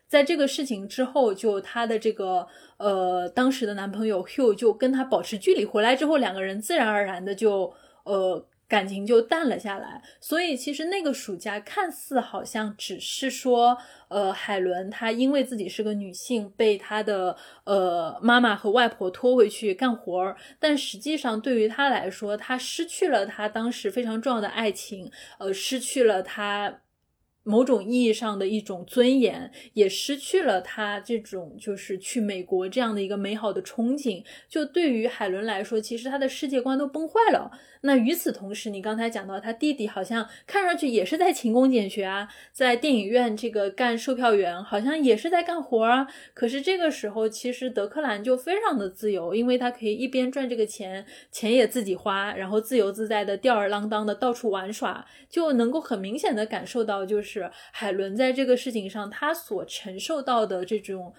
在这个事情之后，就她的这个呃当时的男朋友 Hugh 就跟他保持距离，回来之后，两个人自然而然的就呃。感情就淡了下来，所以其实那个暑假看似好像只是说，呃，海伦她因为自己是个女性，被她的呃妈妈和外婆拖回去干活儿，但实际上对于她来说，她失去了她当时非常重要的爱情，呃，失去了她。某种意义上的一种尊严，也失去了他这种就是去美国这样的一个美好的憧憬。就对于海伦来说，其实他的世界观都崩坏了。那与此同时，你刚才讲到他弟弟好像看上去也是在勤工俭学啊，在电影院这个干售票员，好像也是在干活啊。可是这个时候，其实德克兰就非常的自由，因为他可以一边赚这个钱，钱也自己花，然后自由自在的吊儿郎当的到处玩耍，就能够很明显的感受到就是。是海伦在这个事情上，她所承受到的这种，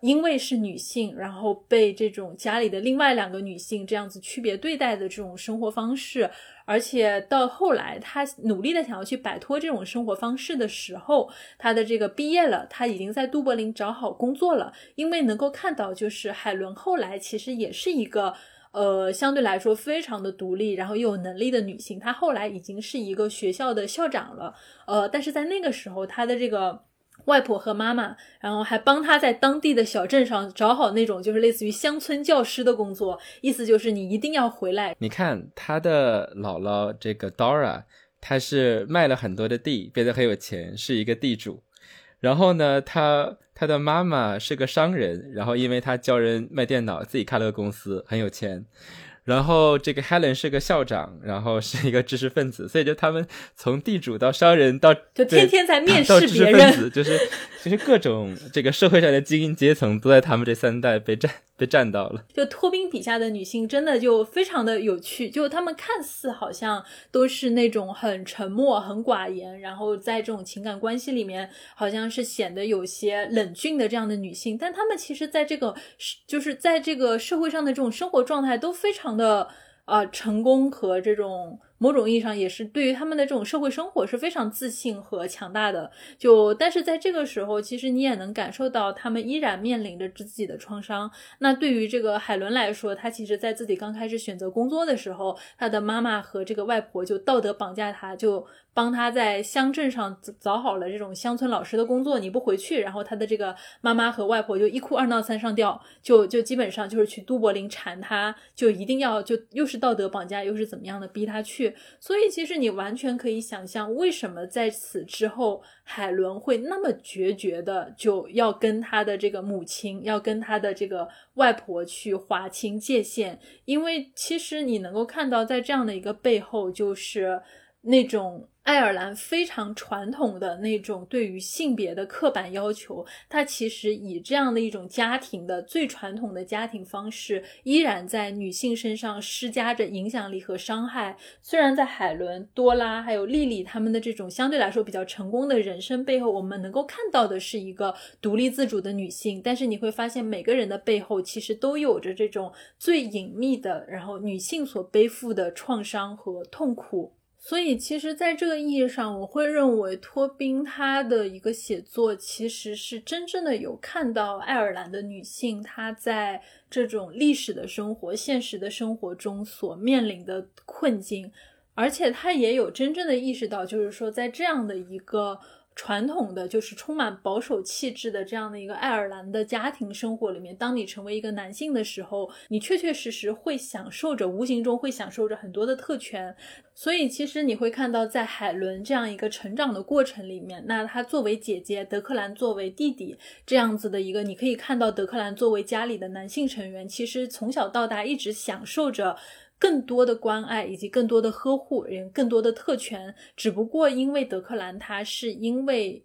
因为是女性，然后被这种家里的另外两个女性这样子区别对待的这种生活方式，而且到后来，她努力的想要去摆脱这种生活方式的时候，她的这个毕业了，她已经在都柏林找好工作了，因为能够看到，就是海伦后来其实也是一个。呃，相对来说非常的独立，然后又有能力的女性，她后来已经是一个学校的校长了。呃，但是在那个时候，她的这个外婆和妈妈，然后还帮她在当地的小镇上找好那种就是类似于乡村教师的工作，意思就是你一定要回来。你看她的姥姥这个 Dora，她是卖了很多的地，变得很有钱，是一个地主。然后呢，他他的妈妈是个商人，然后因为他教人卖电脑，自己开了个公司，很有钱。然后这个 Helen 是个校长，然后是一个知识分子，所以就他们从地主到商人到就天天在面试别人，就是其实各种这个社会上的精英阶层都在他们这三代被占。被占到了。就托宾笔下的女性真的就非常的有趣，就她们看似好像都是那种很沉默、很寡言，然后在这种情感关系里面好像是显得有些冷峻的这样的女性，但她们其实在这个就是在这个社会上的这种生活状态都非常的呃成功和这种。某种意义上也是对于他们的这种社会生活是非常自信和强大的。就但是在这个时候，其实你也能感受到他们依然面临着自己的创伤。那对于这个海伦来说，他其实在自己刚开始选择工作的时候，他的妈妈和这个外婆就道德绑架他，就帮他在乡镇上找好了这种乡村老师的工作。你不回去，然后他的这个妈妈和外婆就一哭二闹三上吊，就就基本上就是去都柏林缠他，就一定要就又是道德绑架，又是怎么样的逼他去。所以，其实你完全可以想象，为什么在此之后，海伦会那么决绝的就要跟他的这个母亲，要跟他的这个外婆去划清界限？因为其实你能够看到，在这样的一个背后，就是那种。爱尔兰非常传统的那种对于性别的刻板要求，它其实以这样的一种家庭的最传统的家庭方式，依然在女性身上施加着影响力和伤害。虽然在海伦、多拉还有莉莉他们的这种相对来说比较成功的人生背后，我们能够看到的是一个独立自主的女性，但是你会发现每个人的背后其实都有着这种最隐秘的，然后女性所背负的创伤和痛苦。所以，其实，在这个意义上，我会认为托宾他的一个写作，其实是真正的有看到爱尔兰的女性她在这种历史的生活、现实的生活中所面临的困境，而且她也有真正的意识到，就是说，在这样的一个。传统的就是充满保守气质的这样的一个爱尔兰的家庭生活里面，当你成为一个男性的时候，你确确实实会享受着，无形中会享受着很多的特权。所以，其实你会看到，在海伦这样一个成长的过程里面，那她作为姐姐，德克兰作为弟弟，这样子的一个，你可以看到德克兰作为家里的男性成员，其实从小到大一直享受着。更多的关爱以及更多的呵护，人更多的特权，只不过因为德克兰他是因为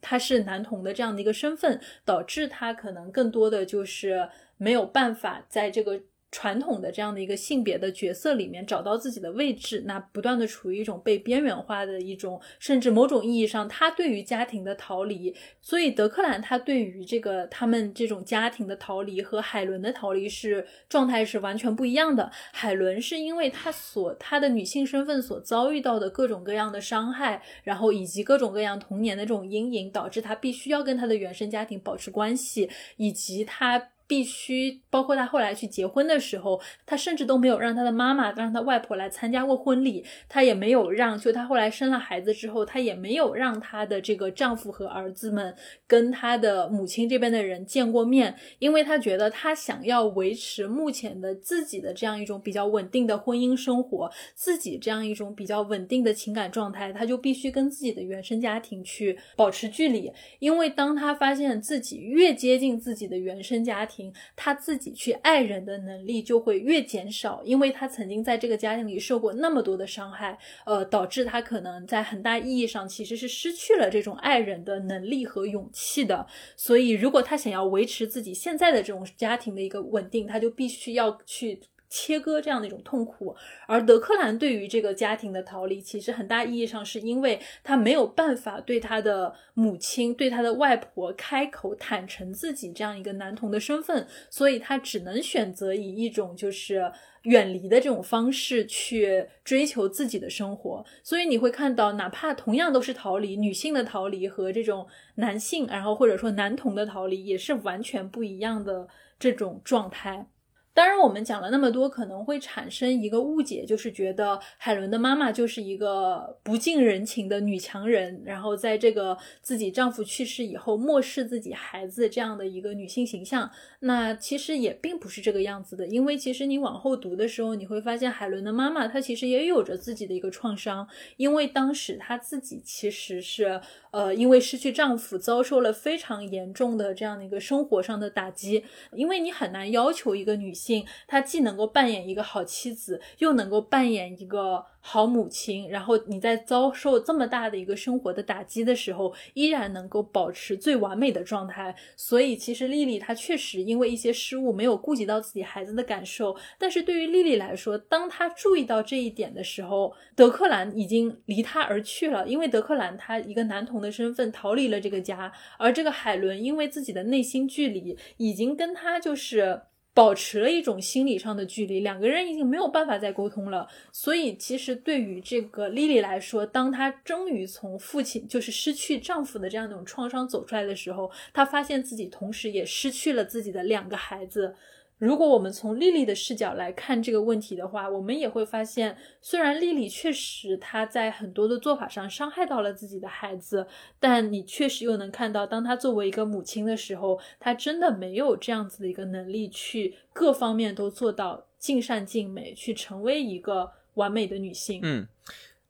他是男童的这样的一个身份，导致他可能更多的就是没有办法在这个。传统的这样的一个性别的角色里面找到自己的位置，那不断的处于一种被边缘化的一种，甚至某种意义上，他对于家庭的逃离。所以德克兰他对于这个他们这种家庭的逃离和海伦的逃离是状态是完全不一样的。海伦是因为她所她的女性身份所遭遇到的各种各样的伤害，然后以及各种各样童年的这种阴影，导致她必须要跟她的原生家庭保持关系，以及她。必须包括他后来去结婚的时候，他甚至都没有让他的妈妈、让他外婆来参加过婚礼，他也没有让，就他后来生了孩子之后，他也没有让他的这个丈夫和儿子们跟他的母亲这边的人见过面，因为他觉得他想要维持目前的自己的这样一种比较稳定的婚姻生活，自己这样一种比较稳定的情感状态，他就必须跟自己的原生家庭去保持距离，因为当他发现自己越接近自己的原生家庭，他自己去爱人的能力就会越减少，因为他曾经在这个家庭里受过那么多的伤害，呃，导致他可能在很大意义上其实是失去了这种爱人的能力和勇气的。所以，如果他想要维持自己现在的这种家庭的一个稳定，他就必须要去。切割这样的一种痛苦，而德克兰对于这个家庭的逃离，其实很大意义上是因为他没有办法对他的母亲、对他的外婆开口坦诚自己这样一个男童的身份，所以他只能选择以一种就是远离的这种方式去追求自己的生活。所以你会看到，哪怕同样都是逃离，女性的逃离和这种男性，然后或者说男童的逃离，也是完全不一样的这种状态。当然，我们讲了那么多，可能会产生一个误解，就是觉得海伦的妈妈就是一个不近人情的女强人，然后在这个自己丈夫去世以后，漠视自己孩子这样的一个女性形象。那其实也并不是这个样子的，因为其实你往后读的时候，你会发现海伦的妈妈她其实也有着自己的一个创伤，因为当时她自己其实是呃，因为失去丈夫，遭受了非常严重的这样的一个生活上的打击，因为你很难要求一个女。性，她既能够扮演一个好妻子，又能够扮演一个好母亲。然后你在遭受这么大的一个生活的打击的时候，依然能够保持最完美的状态。所以，其实丽丽她确实因为一些失误，没有顾及到自己孩子的感受。但是对于丽丽来说，当她注意到这一点的时候，德克兰已经离她而去了。因为德克兰他一个男童的身份逃离了这个家，而这个海伦因为自己的内心距离，已经跟他就是。保持了一种心理上的距离，两个人已经没有办法再沟通了。所以，其实对于这个莉莉来说，当她终于从父亲就是失去丈夫的这样一种创伤走出来的时候，她发现自己同时也失去了自己的两个孩子。如果我们从丽丽的视角来看这个问题的话，我们也会发现，虽然丽丽确实她在很多的做法上伤害到了自己的孩子，但你确实又能看到，当她作为一个母亲的时候，她真的没有这样子的一个能力去各方面都做到尽善尽美，去成为一个完美的女性。嗯，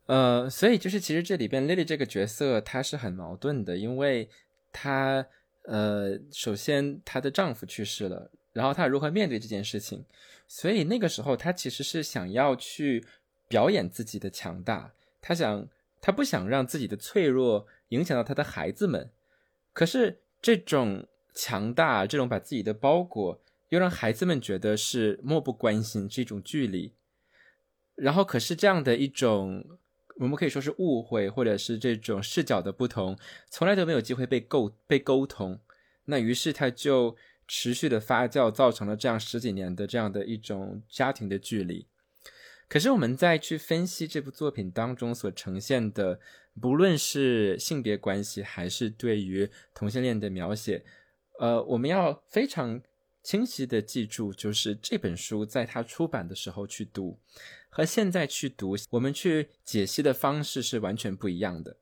呃，所以就是其实这里边丽丽这个角色她是很矛盾的，因为她呃，首先她的丈夫去世了。然后他如何面对这件事情？所以那个时候，他其实是想要去表演自己的强大。他想，他不想让自己的脆弱影响到他的孩子们。可是这种强大，这种把自己的包裹，又让孩子们觉得是漠不关心，是一种距离。然后，可是这样的一种，我们可以说是误会，或者是这种视角的不同，从来都没有机会被沟被沟通。那于是他就。持续的发酵造成了这样十几年的这样的一种家庭的距离。可是我们再去分析这部作品当中所呈现的，不论是性别关系还是对于同性恋的描写，呃，我们要非常清晰的记住，就是这本书在它出版的时候去读，和现在去读，我们去解析的方式是完全不一样的。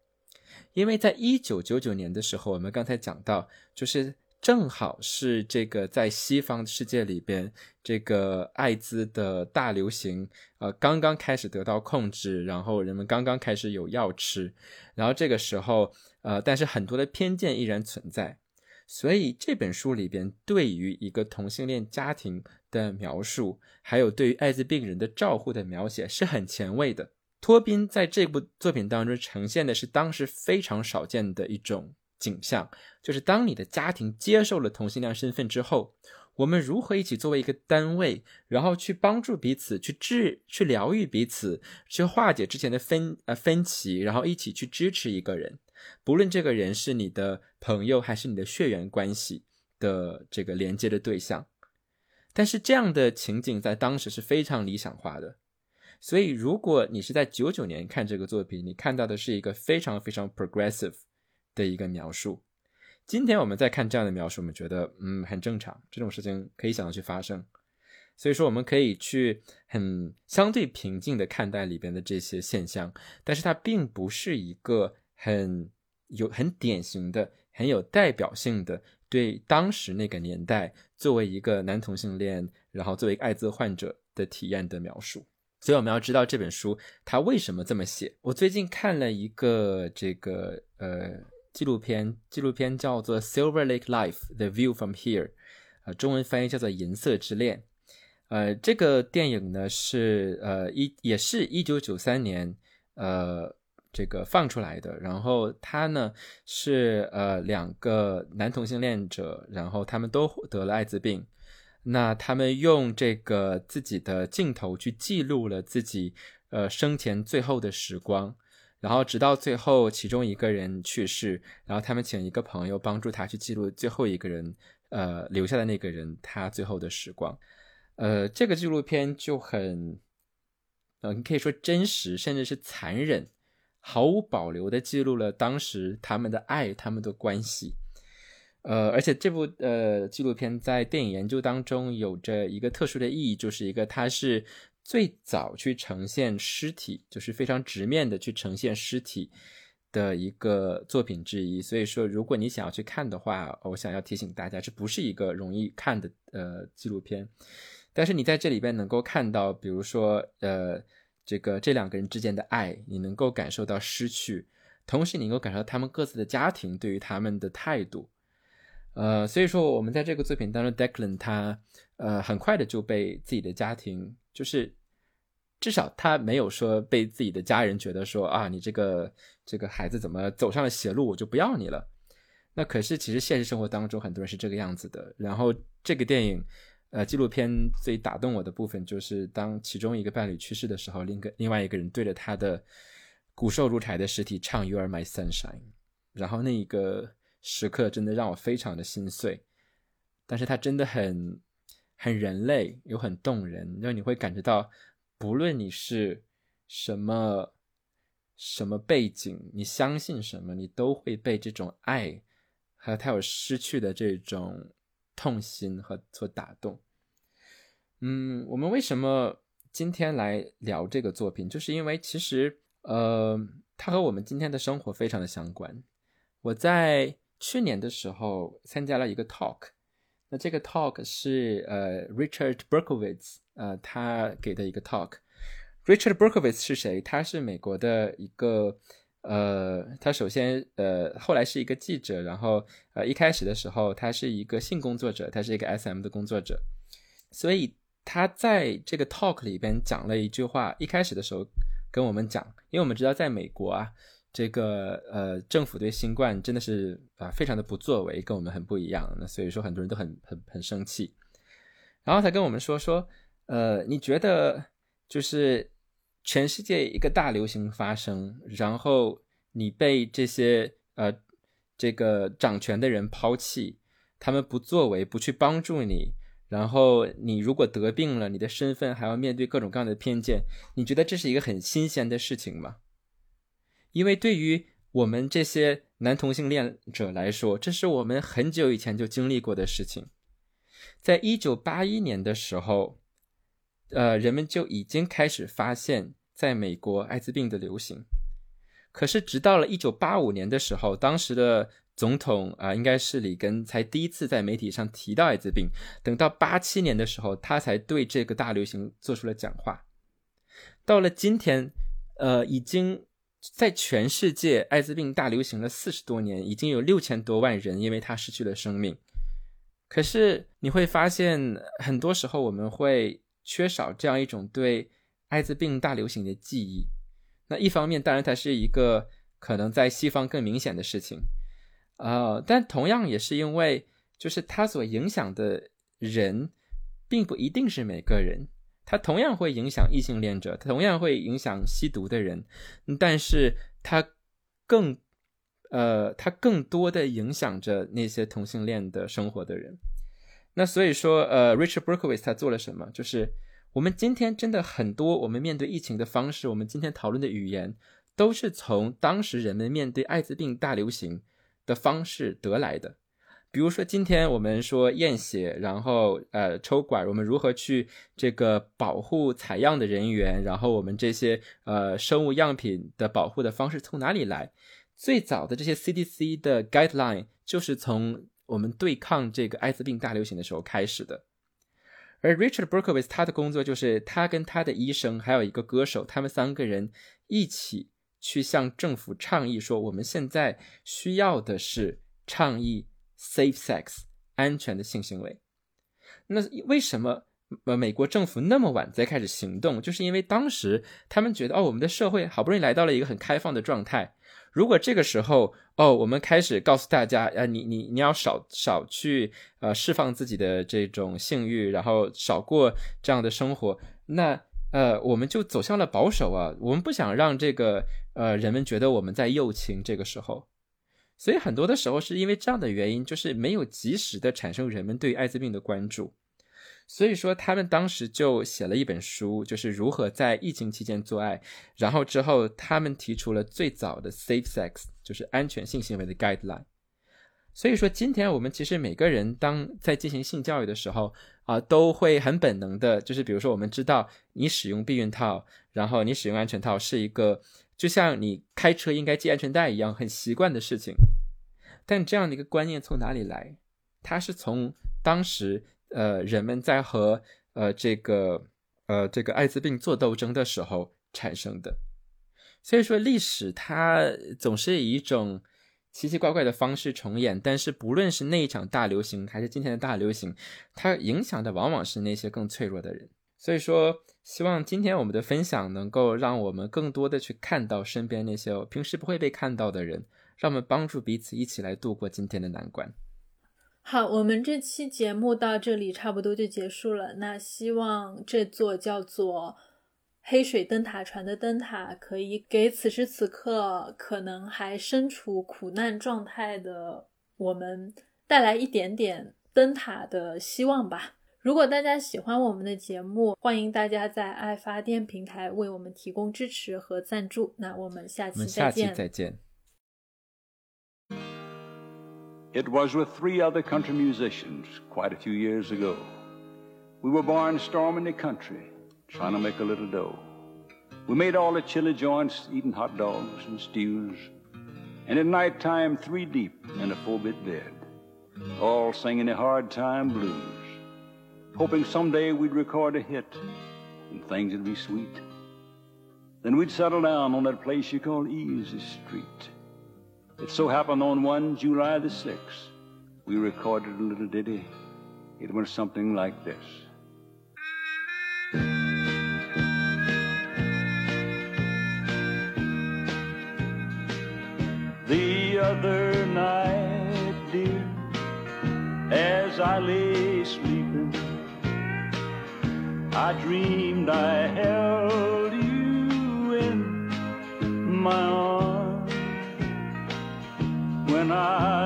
因为在一九九九年的时候，我们刚才讲到，就是。正好是这个在西方世界里边，这个艾滋的大流行，呃，刚刚开始得到控制，然后人们刚刚开始有药吃，然后这个时候，呃，但是很多的偏见依然存在，所以这本书里边对于一个同性恋家庭的描述，还有对于艾滋病人的照护的描写是很前卫的。托宾在这部作品当中呈现的是当时非常少见的一种。景象就是，当你的家庭接受了同性恋身份之后，我们如何一起作为一个单位，然后去帮助彼此，去治、去疗愈彼此，去化解之前的分呃分歧，然后一起去支持一个人，不论这个人是你的朋友还是你的血缘关系的这个连接的对象。但是这样的情景在当时是非常理想化的，所以如果你是在九九年看这个作品，你看到的是一个非常非常 progressive。的一个描述，今天我们再看这样的描述，我们觉得嗯很正常，这种事情可以想要去发生，所以说我们可以去很相对平静的看待里边的这些现象，但是它并不是一个很有很典型的、很有代表性的对当时那个年代作为一个男同性恋，然后作为艾滋患者的体验的描述。所以我们要知道这本书它为什么这么写。我最近看了一个这个呃。纪录片，纪录片叫做《Silver Lake Life: The View from Here》，呃，中文翻译叫做《银色之恋》。呃，这个电影呢是呃一也是一九九三年呃这个放出来的。然后它呢是呃两个男同性恋者，然后他们都得了艾滋病。那他们用这个自己的镜头去记录了自己呃生前最后的时光。然后直到最后，其中一个人去世，然后他们请一个朋友帮助他去记录最后一个人，呃，留下的那个人他最后的时光。呃，这个纪录片就很，呃，你可以说真实，甚至是残忍，毫无保留的记录了当时他们的爱，他们的关系。呃，而且这部呃纪录片在电影研究当中有着一个特殊的意义，就是一个它是最早去呈现尸体，就是非常直面的去呈现尸体的一个作品之一。所以说，如果你想要去看的话，我想要提醒大家，这不是一个容易看的呃纪录片。但是你在这里边能够看到，比如说呃这个这两个人之间的爱，你能够感受到失去，同时你能够感受到他们各自的家庭对于他们的态度。呃，所以说我们在这个作品当中，Declan 他呃很快的就被自己的家庭，就是至少他没有说被自己的家人觉得说啊，你这个这个孩子怎么走上了邪路，我就不要你了。那可是其实现实生活当中很多人是这个样子的。然后这个电影呃纪录片最打动我的部分就是当其中一个伴侣去世的时候，另一个另外一个人对着他的骨瘦如柴的尸体唱 You Are My Sunshine，然后那一个。时刻真的让我非常的心碎，但是他真的很很人类，又很动人，让你会感觉到，不论你是什么什么背景，你相信什么，你都会被这种爱和他有失去的这种痛心和所打动。嗯，我们为什么今天来聊这个作品，就是因为其实呃，它和我们今天的生活非常的相关。我在。去年的时候参加了一个 talk，那这个 talk 是呃 Richard Berkowitz 呃他给的一个 talk。Richard Berkowitz 是谁？他是美国的一个呃，他首先呃后来是一个记者，然后呃一开始的时候他是一个性工作者，他是一个 SM 的工作者，所以他在这个 talk 里边讲了一句话，一开始的时候跟我们讲，因为我们知道在美国啊。这个呃，政府对新冠真的是啊，非常的不作为，跟我们很不一样。那所以说，很多人都很很很生气。然后他跟我们说说，呃，你觉得就是全世界一个大流行发生，然后你被这些呃这个掌权的人抛弃，他们不作为，不去帮助你，然后你如果得病了，你的身份还要面对各种各样的偏见，你觉得这是一个很新鲜的事情吗？因为对于我们这些男同性恋者来说，这是我们很久以前就经历过的事情。在一九八一年的时候，呃，人们就已经开始发现，在美国艾滋病的流行。可是，直到了一九八五年的时候，当时的总统啊，应该是里根，才第一次在媒体上提到艾滋病。等到八七年的时候，他才对这个大流行做出了讲话。到了今天，呃，已经。在全世界，艾滋病大流行了四十多年，已经有六千多万人因为它失去了生命。可是你会发现，很多时候我们会缺少这样一种对艾滋病大流行的记忆。那一方面，当然它是一个可能在西方更明显的事情，呃，但同样也是因为，就是它所影响的人，并不一定是每个人。它同样会影响异性恋者，它同样会影响吸毒的人，但是它更，呃，它更多的影响着那些同性恋的生活的人。那所以说，呃，Richard Berkowitz 他做了什么？就是我们今天真的很多，我们面对疫情的方式，我们今天讨论的语言，都是从当时人们面对艾滋病大流行的方式得来的。比如说，今天我们说验血，然后呃抽管，我们如何去这个保护采样的人员？然后我们这些呃生物样品的保护的方式从哪里来？最早的这些 CDC 的 guideline 就是从我们对抗这个艾滋病大流行的时候开始的。而 Richard Berkowitz 他的工作就是他跟他的医生还有一个歌手，他们三个人一起去向政府倡议说，我们现在需要的是倡议。Safe sex，安全的性行为。那为什么呃美国政府那么晚才开始行动？就是因为当时他们觉得哦，我们的社会好不容易来到了一个很开放的状态。如果这个时候哦，我们开始告诉大家，呃，你你你要少少去呃释放自己的这种性欲，然后少过这样的生活，那呃我们就走向了保守啊。我们不想让这个呃人们觉得我们在诱情。这个时候。所以很多的时候是因为这样的原因，就是没有及时的产生人们对艾滋病的关注，所以说他们当时就写了一本书，就是如何在疫情期间做爱，然后之后他们提出了最早的 safe sex，就是安全性行为的 guideline。所以说，今天我们其实每个人当在进行性教育的时候啊，都会很本能的，就是比如说，我们知道你使用避孕套，然后你使用安全套是一个，就像你开车应该系安全带一样，很习惯的事情。但这样的一个观念从哪里来？它是从当时呃人们在和呃这个呃这个艾滋病做斗争的时候产生的。所以说，历史它总是以一种。奇奇怪怪的方式重演，但是不论是那一场大流行，还是今天的大流行，它影响的往往是那些更脆弱的人。所以说，希望今天我们的分享能够让我们更多的去看到身边那些平时不会被看到的人，让我们帮助彼此一起来度过今天的难关。好，我们这期节目到这里差不多就结束了。那希望这座叫做。黑水灯塔船的灯塔可以给此时此刻可能还身处苦难状态的我们带来一点点灯塔的希望吧。如果大家喜欢我们的节目，欢迎大家在爱发电平台为我们提供支持和赞助。那我们下期再见。再见。It was with three other country musicians quite a few years ago. We were born storming the country. trying to make a little dough. We made all the chili joints, eating hot dogs and stews, and at night time, three deep in a four bit bed, all singing the hard time blues, hoping someday we'd record a hit and things would be sweet. Then we'd settle down on that place you call Easy Street. It so happened on one July the 6th, we recorded a little ditty. It went something like this. the other night, dear, as I lay I dreamed I held you in my arms. When I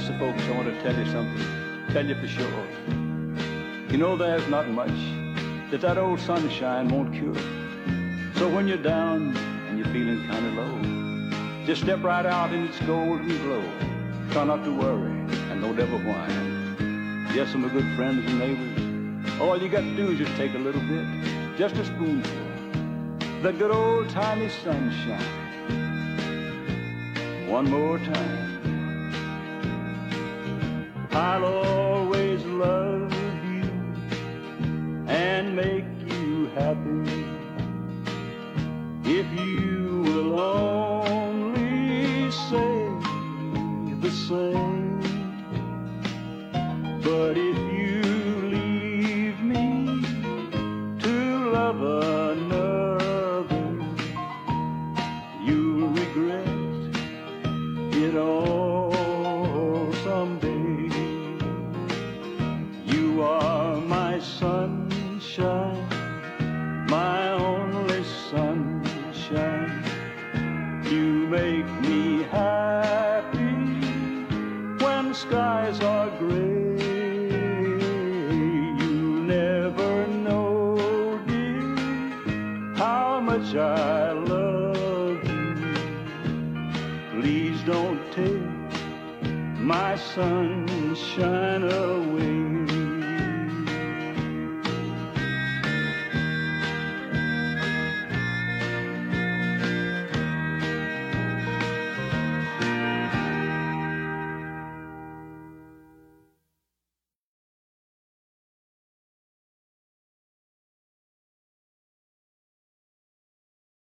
Folks, I want to tell you something. Tell you for sure. You know there's not much that that old sunshine won't cure. So when you're down and you're feeling kind of low, just step right out in its golden glow. Try not to worry and don't ever whine. Yes, my good friends and neighbors, all you got to do is just take a little bit, just a spoonful, that good old timey sunshine. One more time. I'll always love you and make you happy. If you will only